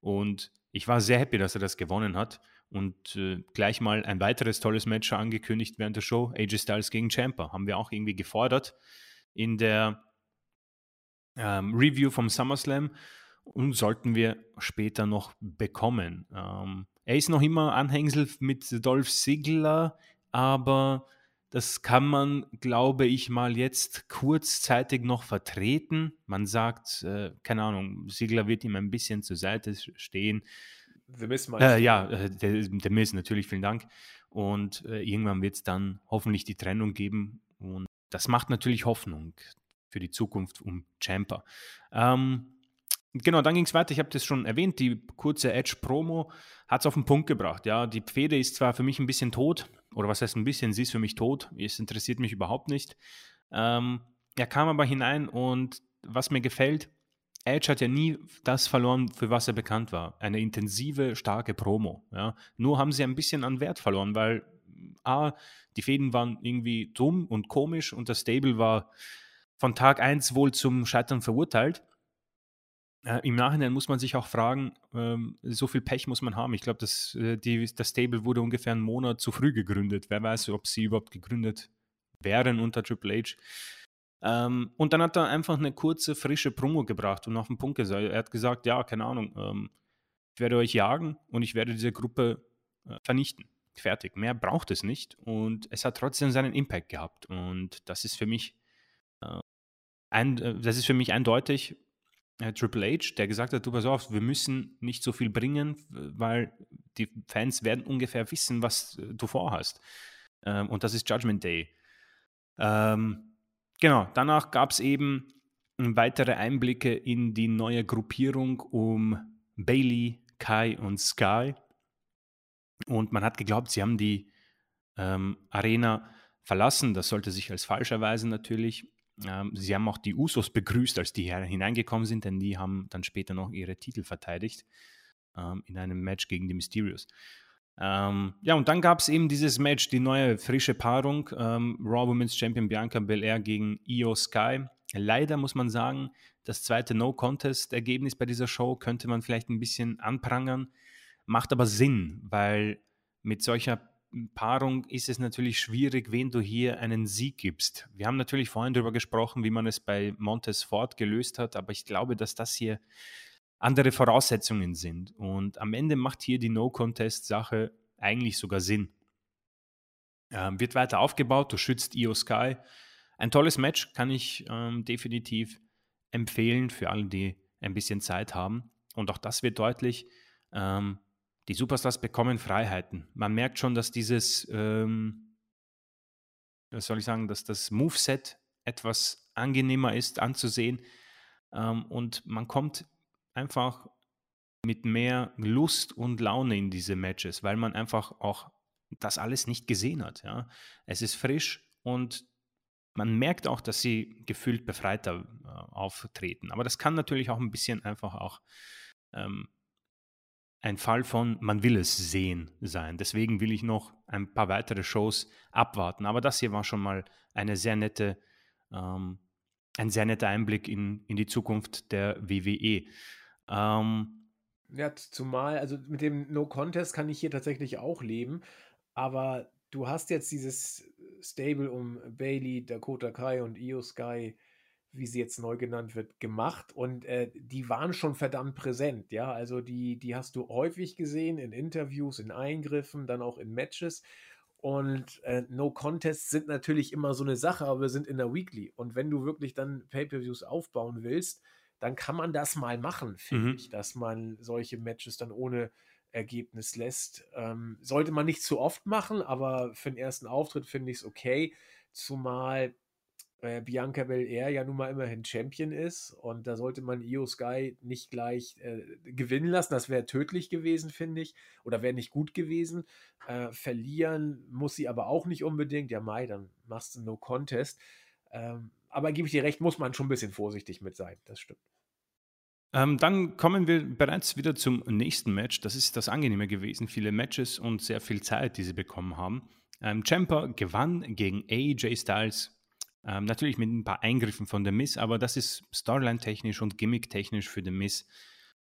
Und ich war sehr happy, dass er das gewonnen hat. Und äh, gleich mal ein weiteres tolles Match angekündigt während der Show. AJ Styles gegen Champa. Haben wir auch irgendwie gefordert in der ähm, Review vom SummerSlam und sollten wir später noch bekommen. Ähm, er ist noch immer Anhängsel mit Dolph Ziggler, aber das kann man, glaube ich, mal jetzt kurzzeitig noch vertreten. Man sagt, äh, keine Ahnung, Ziggler wird ihm ein bisschen zur Seite stehen. The Miss äh, Ja, äh, der, der Miss, natürlich, vielen Dank. Und äh, irgendwann wird es dann hoffentlich die Trennung geben. Und das macht natürlich Hoffnung für die Zukunft um Champa. Ähm, Genau, dann ging es weiter. Ich habe das schon erwähnt. Die kurze Edge-Promo hat es auf den Punkt gebracht. Ja, die Pfede ist zwar für mich ein bisschen tot, oder was heißt ein bisschen, sie ist für mich tot. Es interessiert mich überhaupt nicht. Ähm, er kam aber hinein und was mir gefällt, Edge hat ja nie das verloren, für was er bekannt war. Eine intensive, starke Promo. Ja. Nur haben sie ein bisschen an Wert verloren, weil A, die Fäden waren irgendwie dumm und komisch und das Stable war von Tag 1 wohl zum Scheitern verurteilt. Äh, Im Nachhinein muss man sich auch fragen, ähm, so viel Pech muss man haben. Ich glaube, das, äh, das Stable wurde ungefähr einen Monat zu früh gegründet. Wer weiß, ob sie überhaupt gegründet wären unter Triple H. Ähm, und dann hat er einfach eine kurze, frische Promo gebracht und auf den Punkt gesagt. Er hat gesagt, ja, keine Ahnung, ähm, ich werde euch jagen und ich werde diese Gruppe äh, vernichten. Fertig. Mehr braucht es nicht. Und es hat trotzdem seinen Impact gehabt. Und das ist für mich, äh, ein, äh, das ist für mich eindeutig, Triple H, der gesagt hat, du pass auf, wir müssen nicht so viel bringen, weil die Fans werden ungefähr wissen, was äh, du vorhast. Ähm, und das ist Judgment Day. Ähm, genau, danach gab es eben weitere Einblicke in die neue Gruppierung um Bailey, Kai und Sky. Und man hat geglaubt, sie haben die ähm, Arena verlassen. Das sollte sich als falsch erweisen natürlich. Ähm, sie haben auch die Usos begrüßt, als die hineingekommen sind, denn die haben dann später noch ihre Titel verteidigt ähm, in einem Match gegen die Mysterios. Ähm, ja, und dann gab es eben dieses Match, die neue frische Paarung, ähm, Raw Women's Champion Bianca Belair gegen Io Sky. Leider muss man sagen, das zweite No-Contest-Ergebnis bei dieser Show könnte man vielleicht ein bisschen anprangern, macht aber Sinn, weil mit solcher Paarung ist es natürlich schwierig, wen du hier einen Sieg gibst. Wir haben natürlich vorhin darüber gesprochen, wie man es bei Montes Ford gelöst hat, aber ich glaube, dass das hier andere Voraussetzungen sind. Und am Ende macht hier die No-Contest-Sache eigentlich sogar Sinn. Ähm, wird weiter aufgebaut, du schützt Io Sky. Ein tolles Match kann ich ähm, definitiv empfehlen für alle, die ein bisschen Zeit haben. Und auch das wird deutlich. Ähm, die Superstars bekommen Freiheiten. Man merkt schon, dass dieses, ähm, was soll ich sagen, dass das Moveset etwas angenehmer ist anzusehen. Ähm, und man kommt einfach mit mehr Lust und Laune in diese Matches, weil man einfach auch das alles nicht gesehen hat. Ja. Es ist frisch und man merkt auch, dass sie gefühlt befreiter äh, auftreten. Aber das kann natürlich auch ein bisschen einfach auch ähm, ein Fall von, man will es sehen sein. Deswegen will ich noch ein paar weitere Shows abwarten. Aber das hier war schon mal eine sehr nette, ähm, ein sehr netter Einblick in, in die Zukunft der WWE. Ähm, ja, zumal, also mit dem No Contest kann ich hier tatsächlich auch leben, aber du hast jetzt dieses Stable um Bailey, Dakota Kai und Io Sky, wie sie jetzt neu genannt wird, gemacht und äh, die waren schon verdammt präsent, ja. Also die, die hast du häufig gesehen in Interviews, in Eingriffen, dann auch in Matches. Und äh, No Contests sind natürlich immer so eine Sache, aber wir sind in der Weekly. Und wenn du wirklich dann Pay-Per-Views aufbauen willst, dann kann man das mal machen, finde mhm. ich, dass man solche Matches dann ohne Ergebnis lässt. Ähm, sollte man nicht zu oft machen, aber für den ersten Auftritt finde ich es okay. Zumal äh, Bianca Belair ja nun mal immerhin Champion ist und da sollte man Io Sky nicht gleich äh, gewinnen lassen. Das wäre tödlich gewesen, finde ich, oder wäre nicht gut gewesen. Äh, verlieren muss sie aber auch nicht unbedingt. Ja, Mai, dann machst du No Contest. Ähm, aber gebe ich dir recht, muss man schon ein bisschen vorsichtig mit sein. Das stimmt. Ähm, dann kommen wir bereits wieder zum nächsten Match. Das ist das Angenehme gewesen. Viele Matches und sehr viel Zeit, die sie bekommen haben. Ähm, Champa gewann gegen AJ Styles. Ähm, natürlich mit ein paar Eingriffen von The Miss, aber das ist Storyline-technisch und Gimmick-technisch für The Miss.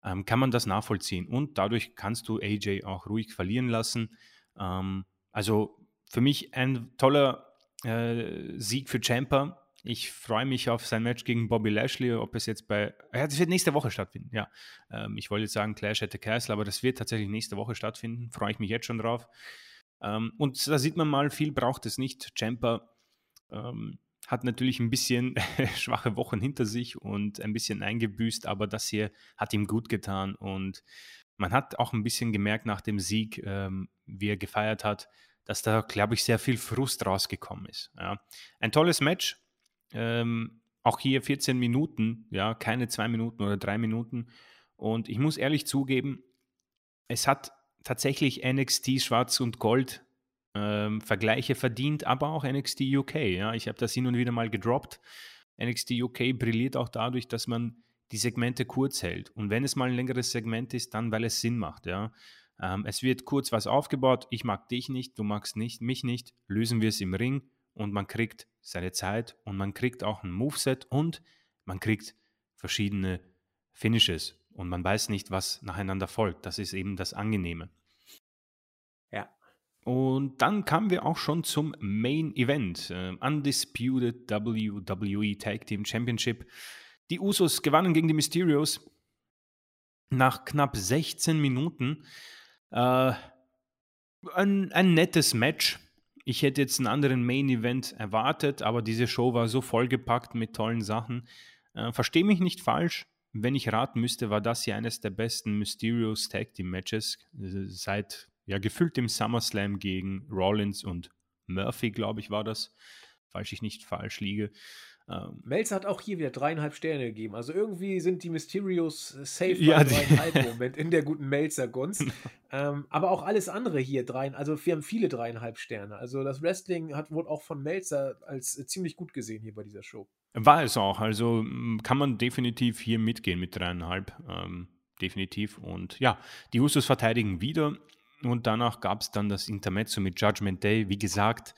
Ähm, kann man das nachvollziehen. Und dadurch kannst du AJ auch ruhig verlieren lassen. Ähm, also für mich ein toller äh, Sieg für Champa ich freue mich auf sein Match gegen Bobby Lashley, ob es jetzt bei. Ja, das wird nächste Woche stattfinden, ja. Ähm, ich wollte jetzt sagen Clash at the Castle, aber das wird tatsächlich nächste Woche stattfinden. Freue ich mich jetzt schon drauf. Ähm, und da sieht man mal, viel braucht es nicht. Champa ähm, hat natürlich ein bisschen *laughs* schwache Wochen hinter sich und ein bisschen eingebüßt, aber das hier hat ihm gut getan und man hat auch ein bisschen gemerkt nach dem Sieg, ähm, wie er gefeiert hat, dass da, glaube ich, sehr viel Frust rausgekommen ist. Ja. Ein tolles Match, ähm, auch hier 14 Minuten, ja, keine zwei Minuten oder drei Minuten. Und ich muss ehrlich zugeben, es hat tatsächlich NXT Schwarz und Gold ähm, Vergleiche verdient, aber auch NXT UK. Ja, ich habe das hin und wieder mal gedroppt. NXT UK brilliert auch dadurch, dass man die Segmente kurz hält. Und wenn es mal ein längeres Segment ist, dann weil es Sinn macht. Ja, ähm, es wird kurz was aufgebaut. Ich mag dich nicht, du magst nicht, mich nicht. Lösen wir es im Ring und man kriegt seine Zeit und man kriegt auch ein Moveset und man kriegt verschiedene Finishes und man weiß nicht, was nacheinander folgt. Das ist eben das Angenehme. Ja. Und dann kamen wir auch schon zum Main Event. Uh, Undisputed WWE Tag Team Championship. Die Usos gewannen gegen die Mysterios nach knapp 16 Minuten. Uh, ein, ein nettes Match ich hätte jetzt einen anderen Main Event erwartet, aber diese Show war so vollgepackt mit tollen Sachen. Äh, Verstehe mich nicht falsch. Wenn ich raten müsste, war das hier eines der besten Mysterios Tag Team Matches äh, seit ja gefühlt dem SummerSlam gegen Rollins und Murphy, glaube ich, war das, falls ich nicht falsch liege. Ähm, Melzer hat auch hier wieder dreieinhalb Sterne gegeben. Also irgendwie sind die Mysterios safe ja, bei dreieinhalb im Moment *laughs* in der guten Melzer-Gunst. *laughs* ähm, aber auch alles andere hier dreien, also wir haben viele dreieinhalb Sterne. Also das Wrestling hat wohl auch von Melzer als äh, ziemlich gut gesehen hier bei dieser Show. War es auch. Also kann man definitiv hier mitgehen mit dreieinhalb. Ähm, definitiv. Und ja, die Usos verteidigen wieder. Und danach gab es dann das Intermezzo mit Judgment Day. Wie gesagt,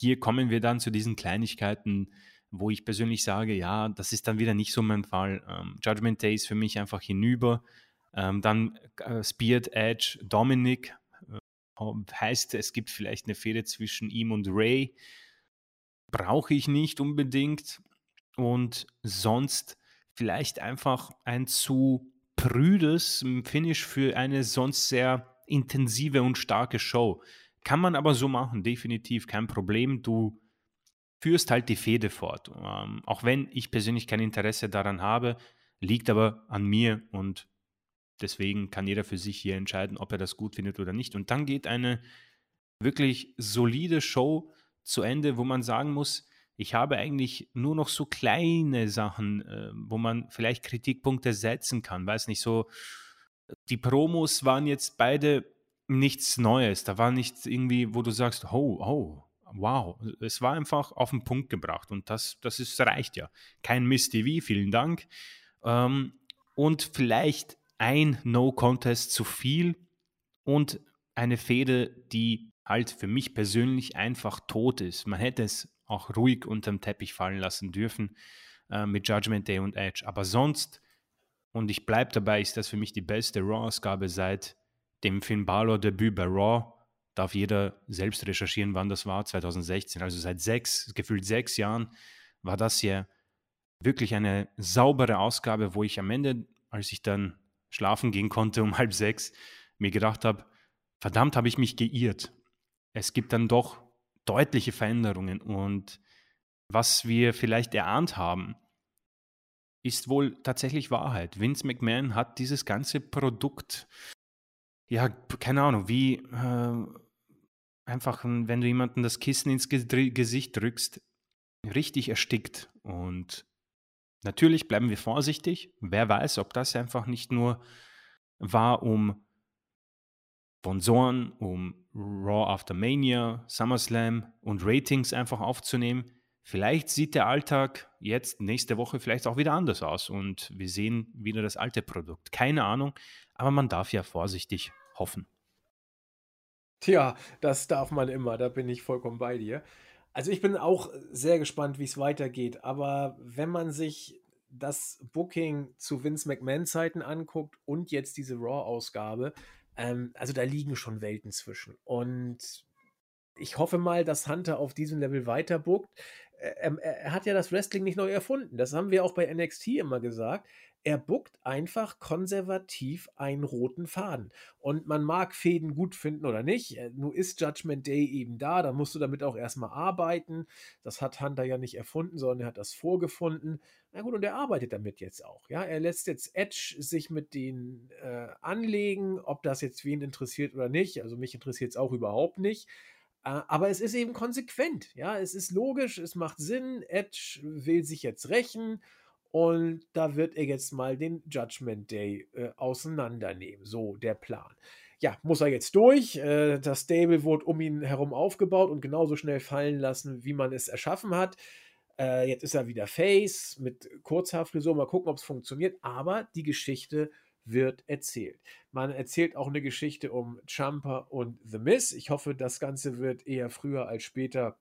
hier kommen wir dann zu diesen Kleinigkeiten, wo ich persönlich sage, ja, das ist dann wieder nicht so mein Fall. Ähm, Judgment Day ist für mich einfach hinüber. Ähm, dann äh, Speared Edge, Dominic, äh, heißt, es gibt vielleicht eine Fehde zwischen ihm und Ray. Brauche ich nicht unbedingt. Und sonst vielleicht einfach ein zu prüdes Finish für eine sonst sehr intensive und starke Show. Kann man aber so machen, definitiv kein Problem. Du führst halt die Fehde fort. Ähm, auch wenn ich persönlich kein Interesse daran habe, liegt aber an mir und deswegen kann jeder für sich hier entscheiden, ob er das gut findet oder nicht. Und dann geht eine wirklich solide Show zu Ende, wo man sagen muss, ich habe eigentlich nur noch so kleine Sachen, äh, wo man vielleicht Kritikpunkte setzen kann. Weiß nicht, so die Promos waren jetzt beide nichts Neues. Da war nichts irgendwie, wo du sagst, oh, oh, wow. Es war einfach auf den Punkt gebracht und das, das ist, reicht ja. Kein Miss TV, vielen Dank. Ähm, und vielleicht ein No-Contest zu viel und eine Fehde, die halt für mich persönlich einfach tot ist. Man hätte es auch ruhig unterm Teppich fallen lassen dürfen äh, mit Judgment Day und Edge. Aber sonst, und ich bleibe dabei, ist das für mich die beste Raw-Ausgabe seit dem Finn Balor-Debüt bei Raw. Darf jeder selbst recherchieren, wann das war, 2016. Also seit sechs, gefühlt sechs Jahren war das hier wirklich eine saubere Ausgabe, wo ich am Ende, als ich dann schlafen gehen konnte um *laughs* halb sechs, mir gedacht habe, verdammt habe ich mich geirrt. Es gibt dann doch deutliche Veränderungen und was wir vielleicht erahnt haben, ist wohl tatsächlich Wahrheit. Vince McMahon hat dieses ganze Produkt, ja, keine Ahnung, wie äh, einfach, wenn du jemanden das Kissen ins Gesicht drückst, richtig erstickt. Und natürlich bleiben wir vorsichtig. Wer weiß, ob das einfach nicht nur war, um Sponsoren, um Raw After Mania, SummerSlam und Ratings einfach aufzunehmen. Vielleicht sieht der Alltag jetzt nächste Woche vielleicht auch wieder anders aus und wir sehen wieder das alte Produkt. Keine Ahnung, aber man darf ja vorsichtig hoffen. Tja, das darf man immer, da bin ich vollkommen bei dir. Also ich bin auch sehr gespannt, wie es weitergeht, aber wenn man sich das Booking zu Vince McMahon Zeiten anguckt und jetzt diese Raw-Ausgabe, ähm, also da liegen schon Welten zwischen. Und ich hoffe mal, dass Hunter auf diesem Level weiter bookt. Er, er, hat ja das Wrestling nicht neu erfunden. Das haben wir auch bei NXT immer gesagt er buckt einfach konservativ einen roten Faden. Und man mag Fäden gut finden oder nicht. Äh, nun ist Judgment Day eben da, da musst du damit auch erstmal arbeiten. Das hat Hunter ja nicht erfunden, sondern er hat das vorgefunden. Na gut, und er arbeitet damit jetzt auch. Ja, er lässt jetzt Edge sich mit denen äh, anlegen, ob das jetzt wen interessiert oder nicht. Also mich interessiert es auch überhaupt nicht. Äh, aber es ist eben konsequent. Ja, es ist logisch, es macht Sinn. Edge will sich jetzt rächen und da wird er jetzt mal den Judgment Day äh, auseinandernehmen. So der Plan. Ja, muss er jetzt durch. Äh, das Stable wurde um ihn herum aufgebaut und genauso schnell fallen lassen, wie man es erschaffen hat. Äh, jetzt ist er wieder Face mit Kurzhaarfrisur. Mal gucken, ob es funktioniert. Aber die Geschichte wird erzählt. Man erzählt auch eine Geschichte um Jumper und The Miss. Ich hoffe, das Ganze wird eher früher als später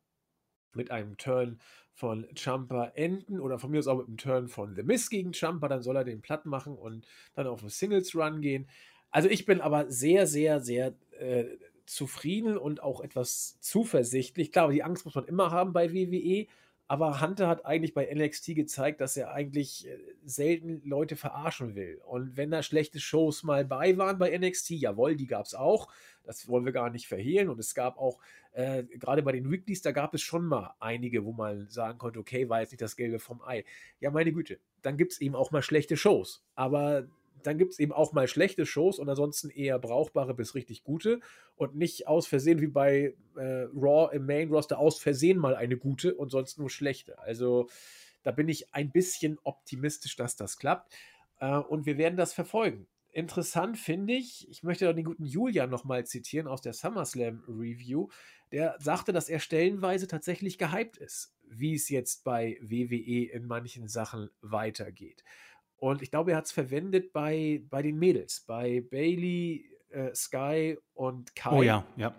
mit einem Turn von Champa enden oder von mir aus auch mit einem Turn von The Miss gegen Champa, dann soll er den platt machen und dann auf einen Singles Run gehen. Also ich bin aber sehr, sehr, sehr äh, zufrieden und auch etwas zuversichtlich. Klar, die Angst muss man immer haben bei WWE, aber Hunter hat eigentlich bei NXT gezeigt, dass er eigentlich äh, selten Leute verarschen will. Und wenn da schlechte Shows mal bei waren bei NXT, jawohl, die gab es auch. Das wollen wir gar nicht verhehlen. Und es gab auch, äh, gerade bei den Weeklies, da gab es schon mal einige, wo man sagen konnte, okay, war jetzt nicht das Gelbe vom Ei. Ja, meine Güte, dann gibt es eben auch mal schlechte Shows. Aber dann gibt es eben auch mal schlechte Shows und ansonsten eher brauchbare bis richtig gute und nicht aus Versehen wie bei äh, Raw im Main Roster aus Versehen mal eine gute und sonst nur schlechte. Also da bin ich ein bisschen optimistisch, dass das klappt äh, und wir werden das verfolgen. Interessant finde ich, ich möchte den guten Julian nochmal zitieren aus der SummerSlam Review, der sagte, dass er stellenweise tatsächlich gehypt ist, wie es jetzt bei WWE in manchen Sachen weitergeht. Und ich glaube, er hat es verwendet bei, bei den Mädels, bei Bailey, äh, Sky und Kai. Oh ja, ja.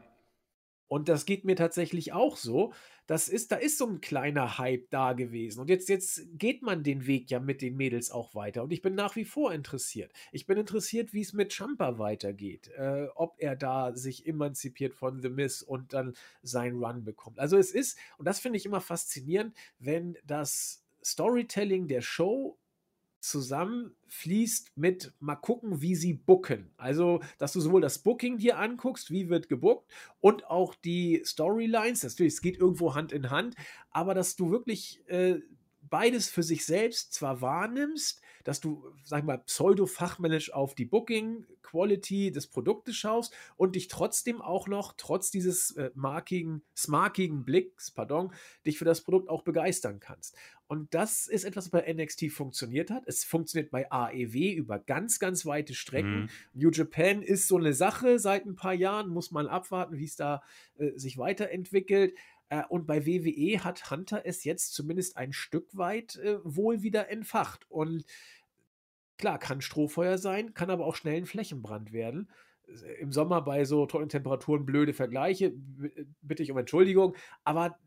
Und das geht mir tatsächlich auch so. Das ist, da ist so ein kleiner Hype da gewesen. Und jetzt, jetzt geht man den Weg ja mit den Mädels auch weiter. Und ich bin nach wie vor interessiert. Ich bin interessiert, wie es mit Champa weitergeht. Äh, ob er da sich emanzipiert von The Miss und dann seinen Run bekommt. Also es ist, und das finde ich immer faszinierend, wenn das Storytelling der Show zusammenfließt mit mal gucken, wie sie booken. Also, dass du sowohl das Booking dir anguckst, wie wird gebookt, und auch die Storylines. Natürlich, es geht irgendwo Hand in Hand, aber dass du wirklich äh, beides für sich selbst zwar wahrnimmst, dass du, sag ich mal, pseudo-fachmännisch auf die Booking-Quality des Produktes schaust und dich trotzdem auch noch, trotz dieses äh, markigen, smarkigen Blicks, pardon, dich für das Produkt auch begeistern kannst. Und das ist etwas, was bei NXT funktioniert hat. Es funktioniert bei AEW über ganz, ganz weite Strecken. Mhm. New Japan ist so eine Sache seit ein paar Jahren, muss man abwarten, wie es da äh, sich weiterentwickelt. Äh, und bei WWE hat Hunter es jetzt zumindest ein Stück weit äh, wohl wieder entfacht. Und klar, kann Strohfeuer sein, kann aber auch schnell ein Flächenbrand werden äh, im Sommer bei so tollen Temperaturen blöde Vergleiche, bitte ich um Entschuldigung, aber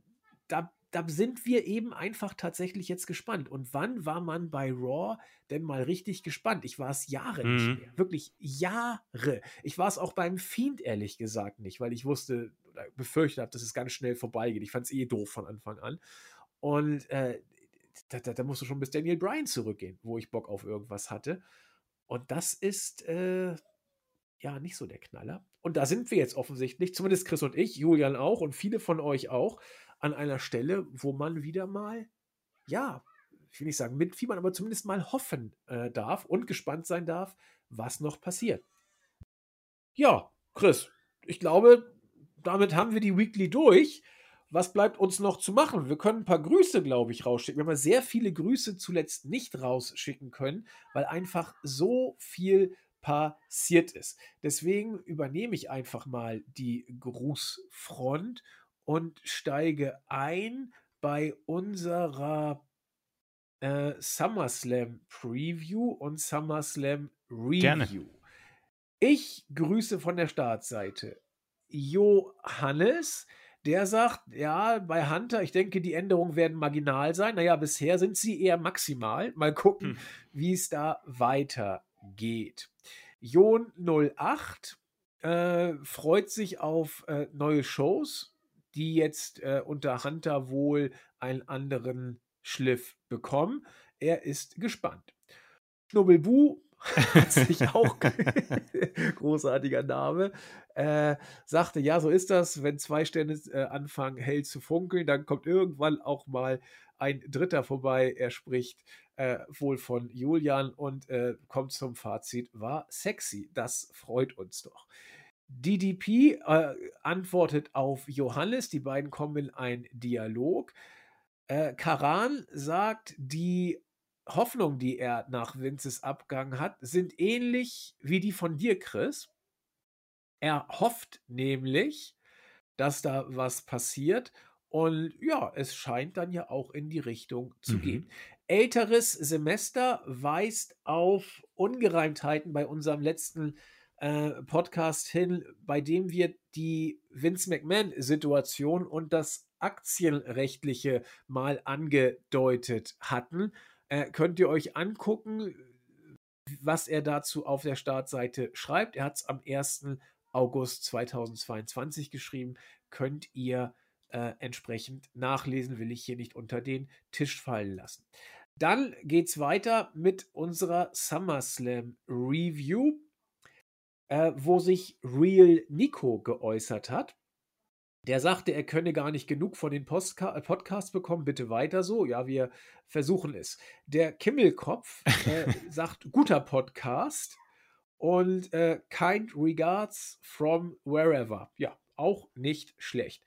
da da sind wir eben einfach tatsächlich jetzt gespannt. Und wann war man bei Raw denn mal richtig gespannt? Ich war es Jahre mhm. nicht mehr. Wirklich Jahre. Ich war es auch beim Fiend ehrlich gesagt nicht, weil ich wusste befürchtet habe, dass es ganz schnell vorbeigeht. Ich fand es eh doof von Anfang an. Und äh, da, da, da, musst du schon bis Daniel Bryan zurückgehen, wo ich Bock auf irgendwas hatte. Und das ist äh, ja nicht so der Knaller. Und da sind wir jetzt offensichtlich, zumindest Chris und ich, Julian auch und viele von euch auch an einer Stelle, wo man wieder mal, ja, ich will nicht sagen mitfiebern, aber zumindest mal hoffen äh, darf und gespannt sein darf, was noch passiert. Ja, Chris, ich glaube, damit haben wir die Weekly durch. Was bleibt uns noch zu machen? Wir können ein paar Grüße, glaube ich, rausschicken. Wir haben sehr viele Grüße zuletzt nicht rausschicken können, weil einfach so viel passiert ist. Deswegen übernehme ich einfach mal die Grußfront und steige ein bei unserer äh, SummerSlam Preview und SummerSlam Review. Gerne. Ich grüße von der Startseite Johannes, der sagt, ja, bei Hunter, ich denke, die Änderungen werden marginal sein. Naja, bisher sind sie eher maximal. Mal gucken, hm. wie es da weitergeht. Jon 08 äh, freut sich auf äh, neue Shows die jetzt äh, unter Hunter wohl einen anderen Schliff bekommen. Er ist gespannt. Schnubbelbu *laughs* sich auch *laughs* großartiger Name, äh, sagte, ja, so ist das, wenn zwei Sterne äh, anfangen hell zu funkeln, dann kommt irgendwann auch mal ein Dritter vorbei. Er spricht äh, wohl von Julian und äh, kommt zum Fazit, war sexy. Das freut uns doch. DDP äh, antwortet auf Johannes, die beiden kommen in einen Dialog. Äh, Karan sagt, die Hoffnungen, die er nach Vinces Abgang hat, sind ähnlich wie die von dir, Chris. Er hofft nämlich, dass da was passiert. Und ja, es scheint dann ja auch in die Richtung zu mhm. gehen. Älteres Semester weist auf Ungereimtheiten bei unserem letzten äh, Podcast hin, bei dem wir die Vince McMahon-Situation und das Aktienrechtliche mal angedeutet hatten. Äh, könnt ihr euch angucken, was er dazu auf der Startseite schreibt. Er hat es am 1. August 2022 geschrieben. Könnt ihr äh, entsprechend nachlesen, will ich hier nicht unter den Tisch fallen lassen. Dann geht es weiter mit unserer SummerSlam Review äh, wo sich Real Nico geäußert hat. Der sagte, er könne gar nicht genug von den Postka äh, Podcasts bekommen, bitte weiter so. Ja, wir versuchen es. Der Kimmelkopf äh, *laughs* sagt, guter Podcast und äh, kind regards from wherever. Ja, auch nicht schlecht.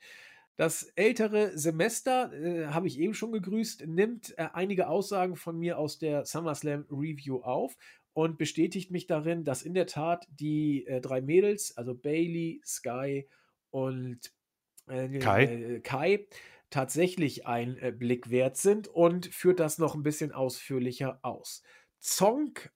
Das ältere Semester, äh, habe ich eben schon gegrüßt, nimmt äh, einige Aussagen von mir aus der SummerSlam Review auf und bestätigt mich darin, dass in der Tat die äh, drei Mädels, also Bailey, Sky und äh, Kai. Äh, Kai, tatsächlich ein äh, Blick wert sind und führt das noch ein bisschen ausführlicher aus. Zonk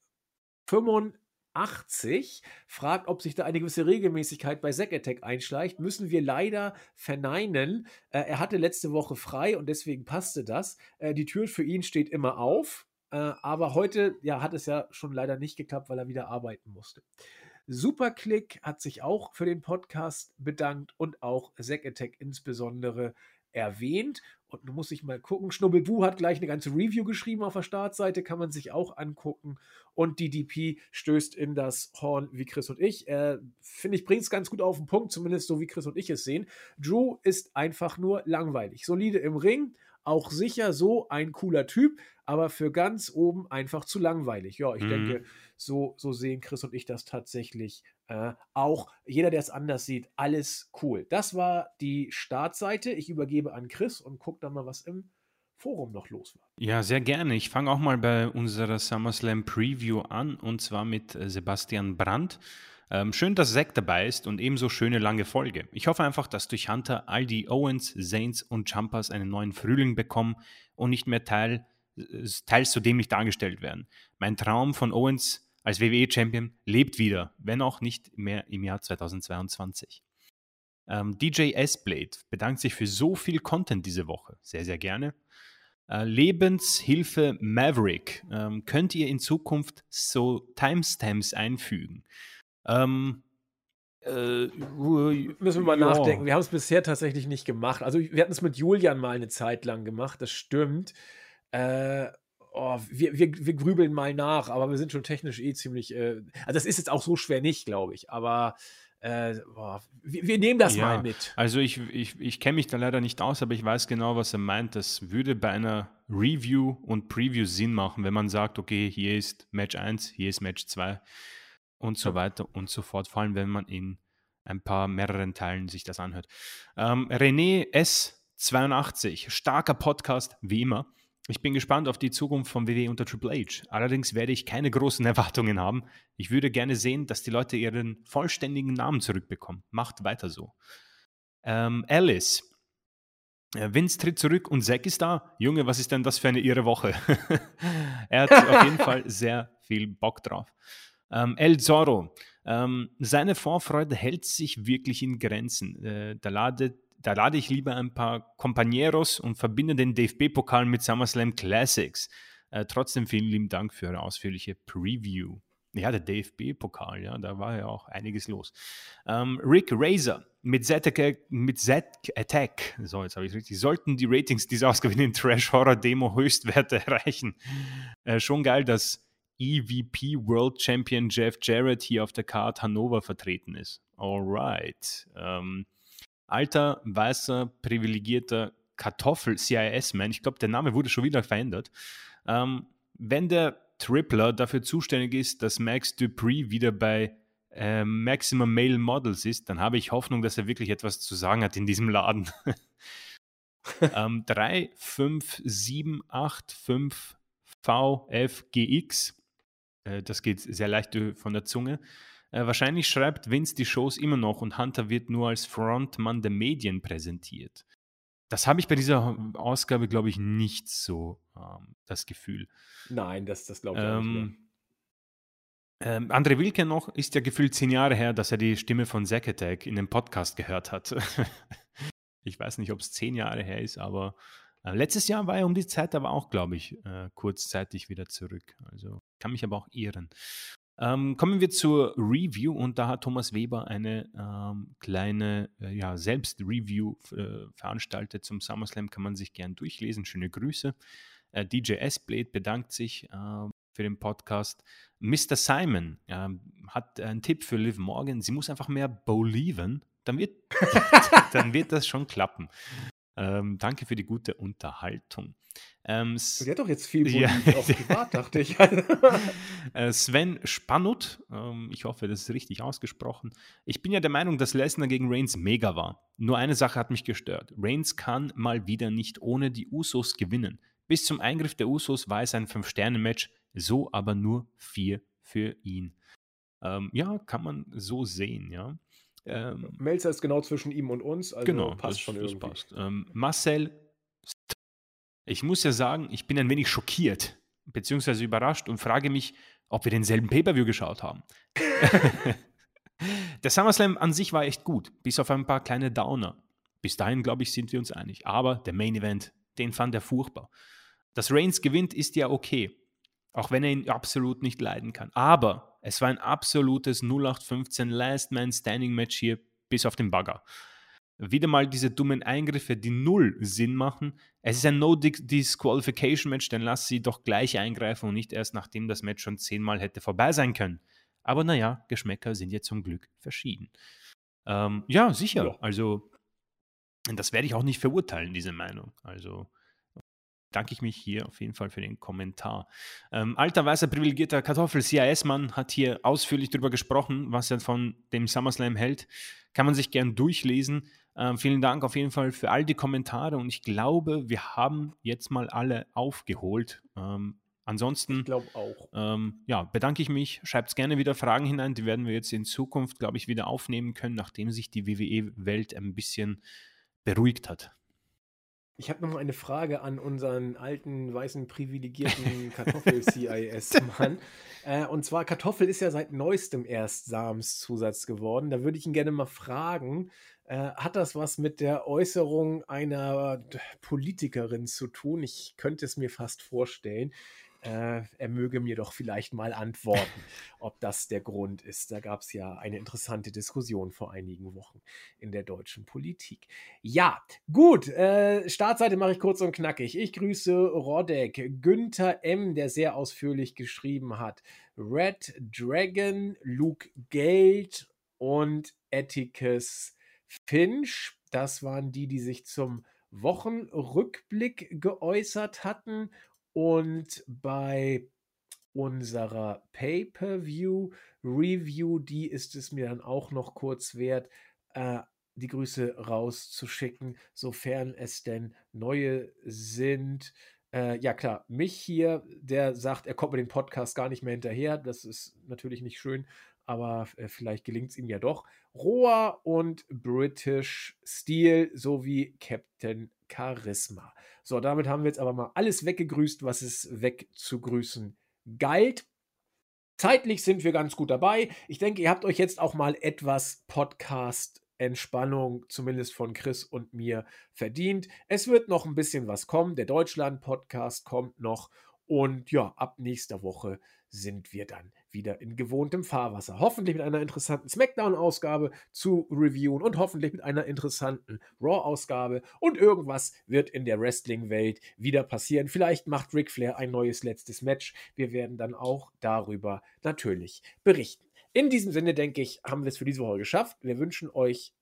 82 fragt, ob sich da eine gewisse Regelmäßigkeit bei Zack Attack einschleicht. Müssen wir leider verneinen. Äh, er hatte letzte Woche frei und deswegen passte das. Äh, die Tür für ihn steht immer auf. Äh, aber heute ja, hat es ja schon leider nicht geklappt, weil er wieder arbeiten musste. Superclick hat sich auch für den Podcast bedankt und auch Zack Attack insbesondere erwähnt. Und nun muss ich mal gucken. Schnubbelbu hat gleich eine ganze Review geschrieben auf der Startseite, kann man sich auch angucken. Und DDP stößt in das Horn wie Chris und ich. Äh, Finde ich, bringt es ganz gut auf den Punkt, zumindest so wie Chris und ich es sehen. Drew ist einfach nur langweilig. Solide im Ring, auch sicher so ein cooler Typ, aber für ganz oben einfach zu langweilig. Ja, ich mhm. denke, so, so sehen Chris und ich das tatsächlich äh, auch. Jeder, der es anders sieht, alles cool. Das war die Startseite. Ich übergebe an Chris und gucke dann mal, was im Forum noch los war. Ja, sehr gerne. Ich fange auch mal bei unserer SummerSlam Preview an und zwar mit äh, Sebastian Brandt. Ähm, schön, dass Zack dabei ist und ebenso schöne lange Folge. Ich hoffe einfach, dass durch Hunter all die Owens, Saints und Jumpers einen neuen Frühling bekommen und nicht mehr Teil, äh, teils so dämlich dargestellt werden. Mein Traum von Owens als WWE-Champion lebt wieder, wenn auch nicht mehr im Jahr 2022. Ähm, DJ S-Blade bedankt sich für so viel Content diese Woche. Sehr, sehr gerne. Äh, Lebenshilfe Maverick. Ähm, könnt ihr in Zukunft so Timestamps einfügen? Ähm, äh, Müssen wir mal ja. nachdenken. Wir haben es bisher tatsächlich nicht gemacht. Also wir hatten es mit Julian mal eine Zeit lang gemacht, das stimmt. Äh, oh, wir, wir, wir grübeln mal nach, aber wir sind schon technisch eh ziemlich. Äh, also das ist jetzt auch so schwer nicht, glaube ich. Aber äh, boah, wir, wir, nehmen das ja, mal mit. Also ich, ich, ich kenne mich da leider nicht aus, aber ich weiß genau, was er meint. Das würde bei einer Review und Preview Sinn machen, wenn man sagt, okay, hier ist Match 1, hier ist Match 2 und so weiter und so fort. Vor allem, wenn man in ein paar mehreren Teilen sich das anhört. Ähm, René S82, starker Podcast, wie immer. Ich bin gespannt auf die Zukunft von WWE unter Triple H. Allerdings werde ich keine großen *laughs* Erwartungen haben. Ich würde gerne sehen, dass die Leute ihren vollständigen Namen zurückbekommen. Macht weiter so. Ähm, Alice. Äh, Vince tritt zurück und Zack ist da. Junge, was ist denn das für eine irre Woche? *laughs* er hat auf jeden *laughs* Fall sehr viel Bock drauf. Ähm, El Zorro. Ähm, seine Vorfreude hält sich wirklich in Grenzen. Äh, da ladet da lade ich lieber ein paar Compañeros und verbinde den DFB-Pokal mit SummerSlam Classics. Äh, trotzdem vielen lieben Dank für eure ausführliche Preview. Ja, der DFB-Pokal, ja, da war ja auch einiges los. Ähm, Rick Razor mit Z-Attack, mit Z-Attack, so jetzt habe ich richtig, sollten die Ratings dieser in Trash-Horror-Demo Höchstwerte *laughs* erreichen. Äh, schon geil, dass EVP World Champion Jeff Jarrett hier auf der Card Hannover vertreten ist. Alright. Ähm, alter, weißer, privilegierter Kartoffel-CIS-Man, ich glaube, der Name wurde schon wieder verändert, ähm, wenn der Tripler dafür zuständig ist, dass Max Dupree wieder bei äh, Maximum Male Models ist, dann habe ich Hoffnung, dass er wirklich etwas zu sagen hat in diesem Laden. *laughs* ähm, 3, 5, 7, 8, 5 VFGX. Äh, das geht sehr leicht von der Zunge. Äh, wahrscheinlich schreibt Vince die Shows immer noch und Hunter wird nur als Frontmann der Medien präsentiert. Das habe ich bei dieser Ausgabe, glaube ich, nicht so ähm, das Gefühl. Nein, das, das glaube ich ähm, nicht mehr. Ähm, André Wilke noch ist ja gefühlt zehn Jahre her, dass er die Stimme von Zack Attack in dem Podcast gehört hat. *laughs* ich weiß nicht, ob es zehn Jahre her ist, aber äh, letztes Jahr war er um die Zeit aber auch, glaube ich, äh, kurzzeitig wieder zurück. Also kann mich aber auch irren. Ähm, kommen wir zur Review und da hat Thomas Weber eine ähm, kleine äh, ja, Selbst-Review äh, veranstaltet zum SummerSlam, kann man sich gern durchlesen. Schöne Grüße. Äh, DJ S-Blade bedankt sich äh, für den Podcast. Mr. Simon ähm, hat einen Tipp für Liv Morgan. Sie muss einfach mehr believen, dann wird, *laughs* dann wird das schon klappen. Ähm, danke für die gute Unterhaltung. Ähm, Sie hat doch jetzt viel ja. auf privat, dachte ich. *laughs* Äh, Sven Spannut, ähm, ich hoffe, das ist richtig ausgesprochen. Ich bin ja der Meinung, dass Lesnar gegen Reigns mega war. Nur eine Sache hat mich gestört. Reigns kann mal wieder nicht ohne die Usos gewinnen. Bis zum Eingriff der Usos war es ein Fünf-Sterne-Match, so aber nur vier für ihn. Ähm, ja, kann man so sehen, ja. Ähm, Melzer ist genau zwischen ihm und uns, also genau, passt das, schon irgendwie. Passt. Ähm, Marcel, ich muss ja sagen, ich bin ein wenig schockiert, beziehungsweise überrascht und frage mich, ob wir denselben Pay-Per-View geschaut haben. *laughs* Der SummerSlam an sich war echt gut, bis auf ein paar kleine Downer. Bis dahin, glaube ich, sind wir uns einig. Aber der Main Event, den fand er furchtbar. Dass Reigns gewinnt, ist ja okay. Auch wenn er ihn absolut nicht leiden kann. Aber es war ein absolutes 0815 Last Man Standing Match hier, bis auf den Bagger. Wieder mal diese dummen Eingriffe, die null Sinn machen. Es ist ein No-Disqualification-Match, dann lass sie doch gleich eingreifen und nicht erst nachdem das Match schon zehnmal hätte vorbei sein können. Aber naja, Geschmäcker sind ja zum Glück verschieden. Ähm, ja, sicher. Ja. Also, das werde ich auch nicht verurteilen, diese Meinung. Also, danke ich mich hier auf jeden Fall für den Kommentar. Ähm, alter, weißer, privilegierter Kartoffel-CIS-Mann hat hier ausführlich darüber gesprochen, was er von dem SummerSlam hält. Kann man sich gern durchlesen. Ähm, vielen Dank auf jeden Fall für all die Kommentare und ich glaube, wir haben jetzt mal alle aufgeholt. Ähm, Ansonsten, ich glaube auch. Ähm, ja, bedanke ich mich. Schreibt gerne wieder Fragen hinein. Die werden wir jetzt in Zukunft, glaube ich, wieder aufnehmen können, nachdem sich die WWE-Welt ein bisschen beruhigt hat. Ich habe noch eine Frage an unseren alten, weißen, privilegierten *laughs* Kartoffel-CIS-Mann. äh, und zwar, Kartoffel ist ja seit neuestem erst Samenszusatz geworden. Da würde ich ihn gerne mal fragen, äh, hat das was mit der Äußerung einer Politikerin zu tun? Ich könnte es mir fast vorstellen äh, er möge mir doch vielleicht mal antworten, *laughs* ob das der Grund ist. Da gab es ja eine interessante Diskussion vor einigen Wochen in der deutschen Politik. Ja, gut, äh, Startseite mache ich kurz und knackig. Ich grüße Rodek, Günther M., der sehr ausführlich geschrieben hat, Red Dragon, Luke Geld und Atticus Finch. Das waren die, die sich zum Wochenrückblick geäußert hatten. Und bei unserer Pay-per-View-Review, die ist es mir dann auch noch kurz wert, äh, die Grüße rauszuschicken, sofern es denn neue sind. Äh, ja klar, mich hier, der sagt, er kommt mit dem Podcast gar nicht mehr hinterher. Das ist natürlich nicht schön, aber äh, vielleicht gelingt es ihm ja doch. Roa und British Steel sowie Captain Charisma. So, damit haben wir jetzt aber mal alles weggegrüßt, was es wegzugrüßen galt. Zeitlich sind wir ganz gut dabei. Ich denke, ihr habt euch jetzt auch mal etwas Podcast Entspannung, zumindest von Chris und mir, verdient. Es wird noch ein bisschen was kommen. Der Deutschland-Podcast kommt noch. Und ja, ab nächster Woche sind wir dann wieder in gewohntem Fahrwasser. Hoffentlich mit einer interessanten SmackDown-Ausgabe zu reviewen und hoffentlich mit einer interessanten Raw-Ausgabe. Und irgendwas wird in der Wrestling-Welt wieder passieren. Vielleicht macht Ric Flair ein neues letztes Match. Wir werden dann auch darüber natürlich berichten. In diesem Sinne, denke ich, haben wir es für diese Woche geschafft. Wir wünschen euch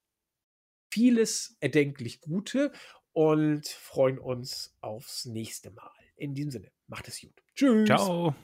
vieles erdenklich Gute und freuen uns aufs nächste Mal. In diesem Sinne, macht es gut. Tschüss. Ciao.